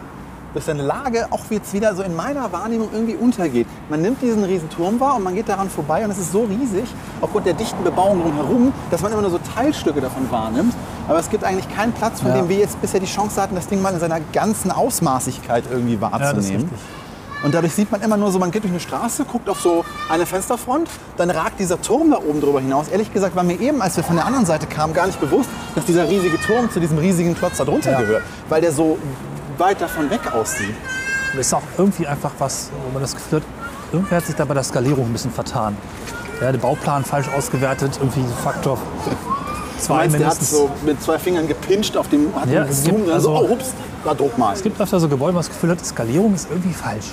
durch seine Lage auch jetzt wieder so in meiner Wahrnehmung irgendwie untergeht. Man nimmt diesen riesen Turm wahr und man geht daran vorbei und es ist so riesig, aufgrund der dichten Bebauung drumherum, dass man immer nur so Teilstücke davon wahrnimmt. Aber es gibt eigentlich keinen Platz, von Ja. dem wir jetzt bisher die Chance hatten, das Ding mal in seiner ganzen Ausmaßigkeit irgendwie Ja, das ist wahrzunehmen. richtig. Und dadurch sieht man immer nur so, man geht durch eine Straße, guckt auf so eine Fensterfront, dann ragt dieser Turm da oben drüber hinaus. Ehrlich gesagt war mir eben, als wir von der anderen Seite kamen, gar nicht bewusst, dass dieser riesige Turm zu diesem riesigen Klotz da drunter Ja. gehört. Weil der so weit davon weg aussieht. Das ist auch irgendwie einfach was, wo man das Gefühl hat, irgendwie hat sich da bei der Skalierung ein bisschen vertan. Ja, der Bauplan falsch ausgewertet, irgendwie Faktor Du zwei meinst, der hat mindestens. so mit zwei Fingern gepinscht auf dem, hat Ja, es gezoomt gibt und dann so, also- oh, hups, da druck mal. Es gibt öfter so Gebäude, wo man das Gefühl hat, die Skalierung ist irgendwie falsch.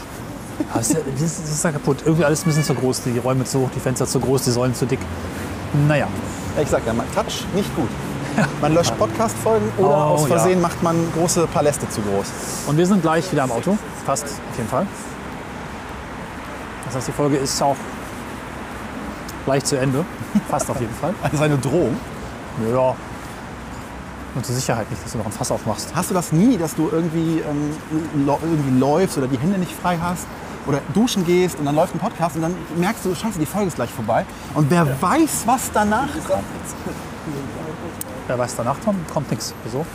Ja- das ist, das ist ja kaputt. Irgendwie alles ein bisschen zu groß. Die Räume zu hoch, die Fenster zu groß, die Säulen zu dick. Naja, Ja, Ich sag ja, man Touch nicht gut. Man löscht Podcast-Folgen oder Oh, aus ja. Versehen macht man große Paläste zu groß. und wir sind gleich wieder am Auto. Fast, auf jeden Fall. Das heißt, die Folge ist auch gleich zu Ende. Fast auf jeden Fall. Also eine Drohung. Ja. Und zur Sicherheit nicht, dass du noch ein Fass aufmachst. Hast du das nie, dass du irgendwie, ähm, irgendwie läufst oder die Hände nicht frei hast oder duschen gehst und dann läuft ein Podcast und dann merkst du, scheiße, die Folge ist gleich vorbei und wer weiß, was danach kommt. Wer weiß danach kommt, kommt nichts. Wieso?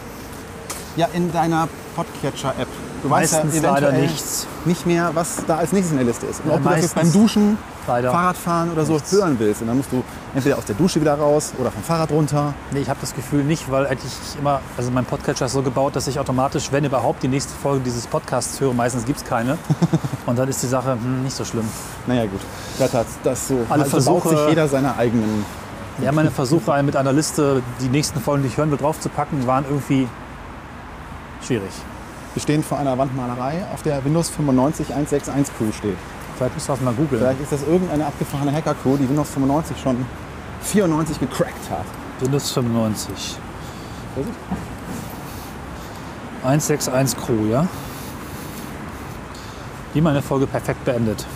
Ja, in deiner Podcatcher-App. Du Meistens weißt ja leider nichts. nicht mehr, was da als nächstes in der Liste ist. Und Ja, ob du das jetzt beim Duschen, leider Fahrradfahren oder so nichts. hören willst. Und dann musst du entweder aus der Dusche wieder raus oder vom Fahrrad runter. Nee, ich habe das Gefühl nicht, weil eigentlich ich immer, also mein Podcatcher ist so gebaut, dass ich automatisch, wenn überhaupt, die nächste Folge dieses Podcasts höre. Meistens gibt es keine. Und dann ist die Sache hm, nicht so schlimm. Naja gut, das, hat- das so. Alle also baut Versuche- sich jeder seine eigenen. Ja, meine Versuche mit einer Liste, die nächsten Folgen, die ich hören will, draufzupacken, waren irgendwie schwierig. Wir stehen vor einer Wandmalerei, auf der Windows 95 161 Crew steht. Vielleicht müssen wir das mal googeln. Vielleicht ist das irgendeine abgefahrene Hacker-Crew, die Windows 95 schon 94 gecrackt hat. Windows 95. 161 Crew, ja? Wie meine Folge perfekt beendet.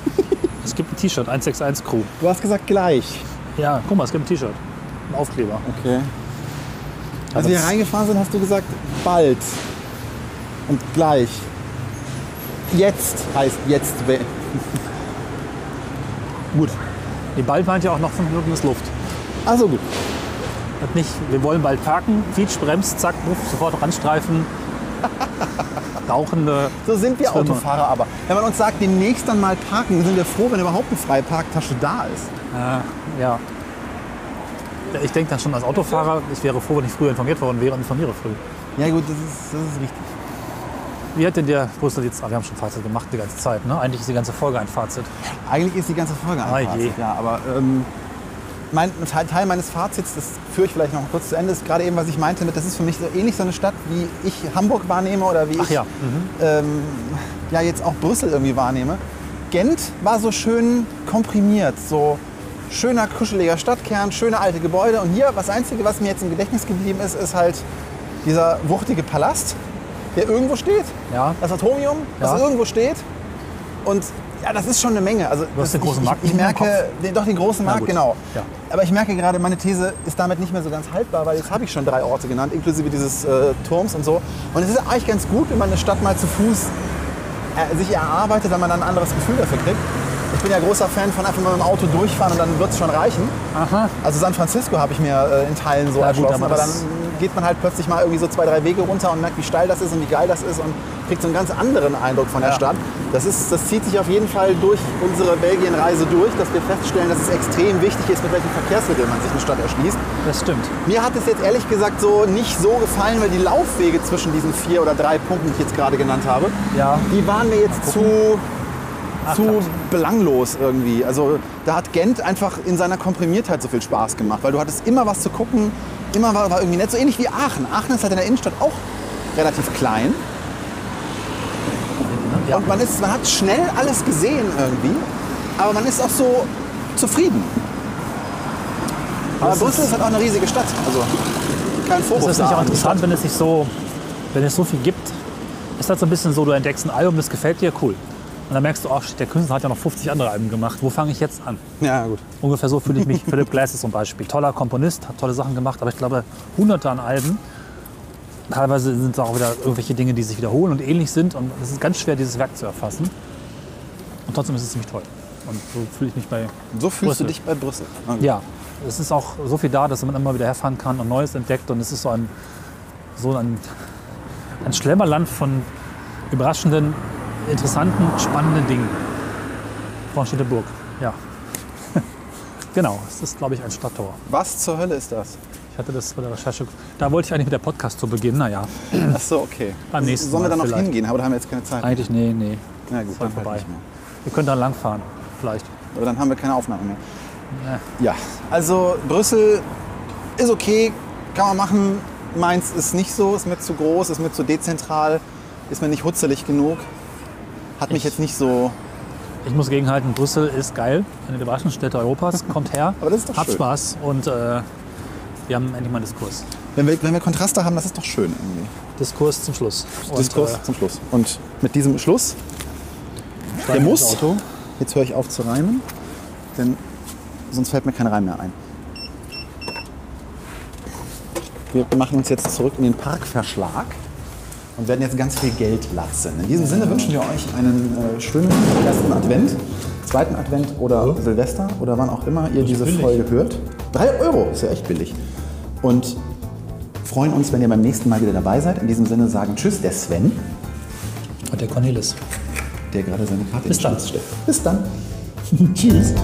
es gibt ein T-Shirt, 161 Crew. Du hast gesagt gleich. Ja, guck mal, es gibt ein T-Shirt. Ein Aufkleber. Okay. Als wir hier reingefahren sind, hast du gesagt, bald. Und gleich. Jetzt heißt jetzt. Gut. Die bald meint ja auch noch 5 Minuten ist Luft. Also gut. Und nicht, wir wollen bald parken, Featsch, bremst, zack, buff, sofort Randstreifen. Rauchende. So sind wir Schwimmer. Autofahrer aber. Wenn man uns sagt, demnächst dann mal parken, sind wir froh, wenn überhaupt eine freie Parktasche da ist. Äh, ja. Ja, Ich denke dann schon als Autofahrer, ich wäre froh, wenn ich früher informiert worden wäre und informiere früh. Ja gut, das ist, das ist richtig. Wie hat denn der Brüssel jetzt, ah, wir haben schon Fazit gemacht die ganze Zeit, ne? Eigentlich ist die ganze Folge ein Fazit. Eigentlich ist die ganze Folge Ah, ein je. Fazit, ja, aber ähm, mein Teil, meines Fazits, das führe ich vielleicht noch kurz zu Ende, ist gerade eben, was ich meinte, mit, das ist für mich so ähnlich so eine Stadt, wie ich Hamburg wahrnehme oder wie Ach ich ja. ähm, ja jetzt auch Brüssel irgendwie wahrnehme. Gent war so schön komprimiert, so schöner, kuscheliger Stadtkern, schöne alte Gebäude. Und hier, das Einzige, was mir jetzt im Gedächtnis geblieben ist, ist halt dieser wuchtige Palast, der irgendwo steht. Ja. Das Atomium, das Ja. irgendwo steht. Und ja, das ist schon eine Menge. Also, Du hast den großen ich, Markt Ich, ich merke, den, doch den großen Markt, genau. Ja. Aber ich merke gerade, meine These ist damit nicht mehr so ganz haltbar, weil jetzt habe ich schon drei Orte genannt, inklusive dieses äh, Turms und so. Und es ist eigentlich ganz gut, wenn man eine Stadt mal zu Fuß äh, sich erarbeitet, weil man dann ein anderes Gefühl dafür kriegt. Ich bin ja großer Fan von einfach mal mit dem Auto durchfahren und dann wird es schon reichen. Aha. Also San Francisco habe ich mir äh, in Teilen so Ja, erschlossen, aber aber, dann geht man halt plötzlich mal irgendwie so zwei, drei Wege runter und merkt, wie steil das ist und wie geil das ist und kriegt so einen ganz anderen Eindruck von der Ja. Stadt. Das, ist, das zieht sich auf jeden Fall durch unsere Belgien-Reise durch, dass wir feststellen, dass es extrem wichtig ist, mit welchen Verkehrsmitteln man sich eine Stadt erschließt. Das stimmt. Mir hat es jetzt ehrlich gesagt so nicht so gefallen, weil die Laufwege zwischen diesen vier oder drei Punkten, die ich jetzt gerade genannt habe, Ja. die waren mir jetzt zu, zu belanglos irgendwie. Also da hat Gent einfach in seiner Komprimiertheit so viel Spaß gemacht, weil du hattest immer was zu gucken, immer war, war irgendwie nett, so ähnlich wie Aachen. Aachen ist halt in der Innenstadt auch relativ klein Ja. und man, ist, man hat schnell alles gesehen irgendwie, aber man ist auch so zufrieden. Aber Das Brüssel ist halt auch eine riesige Stadt, also kein Vorwurf. Ist das nicht auch interessant, wenn es sich so, wenn es so viel gibt? Ist das so ein bisschen so, du entdeckst ein Album, das gefällt dir, cool. Und dann merkst du, shit, der Künstler hat ja noch 50 andere Alben gemacht. Wo fange ich jetzt an? Ja, gut. Ungefähr so fühle ich mich. Philip Glass ist zum Beispiel. Toller Komponist, hat tolle Sachen gemacht, aber ich glaube, hunderte an Alben. Teilweise sind es auch wieder irgendwelche Dinge, die sich wiederholen und ähnlich sind. Und es ist ganz schwer, dieses Werk zu erfassen. Und trotzdem ist es ziemlich toll. Und so fühle ich mich bei. Und so fühlst Brüssel. du dich bei Brüssel. Gut. Ja, es ist auch so viel da, dass man immer wieder herfahren kann und Neues entdeckt. Und es ist so ein, so ein, ein Schlemmerland von überraschenden, interessanten, spannenden Dingen. Bornstedteburg, ja. genau, es ist, glaube ich, ein Stadttor. Was zur Hölle ist das? Ich hatte das bei der Recherche. Da wollte ich eigentlich mit der Podcast zu beginnen. Naja, Ach so, okay. Beim nächsten Sollen wir dann noch vielleicht. hingehen? Aber da haben wir jetzt keine Zeit. eigentlich, nee, nee. Na gut, ist halt dann halt vorbei. mehr. Wir können da langfahren, vielleicht. Aber dann haben wir keine Aufnahme mehr. Nee. Ja, also Brüssel ist okay, kann man machen. Mainz ist nicht so, ist mir zu groß, ist mir zu dezentral, ist mir nicht hutzelig genug. Hat mich Ich- jetzt nicht so. Ich muss gegenhalten, Brüssel ist geil, eine der Städte Europas. Kommt her, Aber das ist doch habt schön. Spaß und äh, wir haben endlich mal einen Diskurs. Wenn wir, wenn wir Kontraste haben, das ist doch schön irgendwie. Diskurs zum Schluss. Und, Diskurs äh, zum Schluss. Und mit diesem Schluss, der muss, jetzt höre ich auf zu reimen, denn sonst fällt mir kein Reim mehr ein. Wir machen uns jetzt zurück in den Parkverschlag und werden jetzt ganz viel Geld latzen. In diesem Sinne wünschen wir euch einen äh, schönen ersten Advent, zweiten Advent oder Silvester oder wann auch immer ihr diese billig. Folge hört. Drei Euro ist ja echt billig. Und freuen uns, wenn ihr beim nächsten Mal wieder dabei seid. In diesem Sinne sagen Tschüss, der Sven, Und der Cornelis. der gerade seine Karte Bis dann. Bis dann. Tschüss.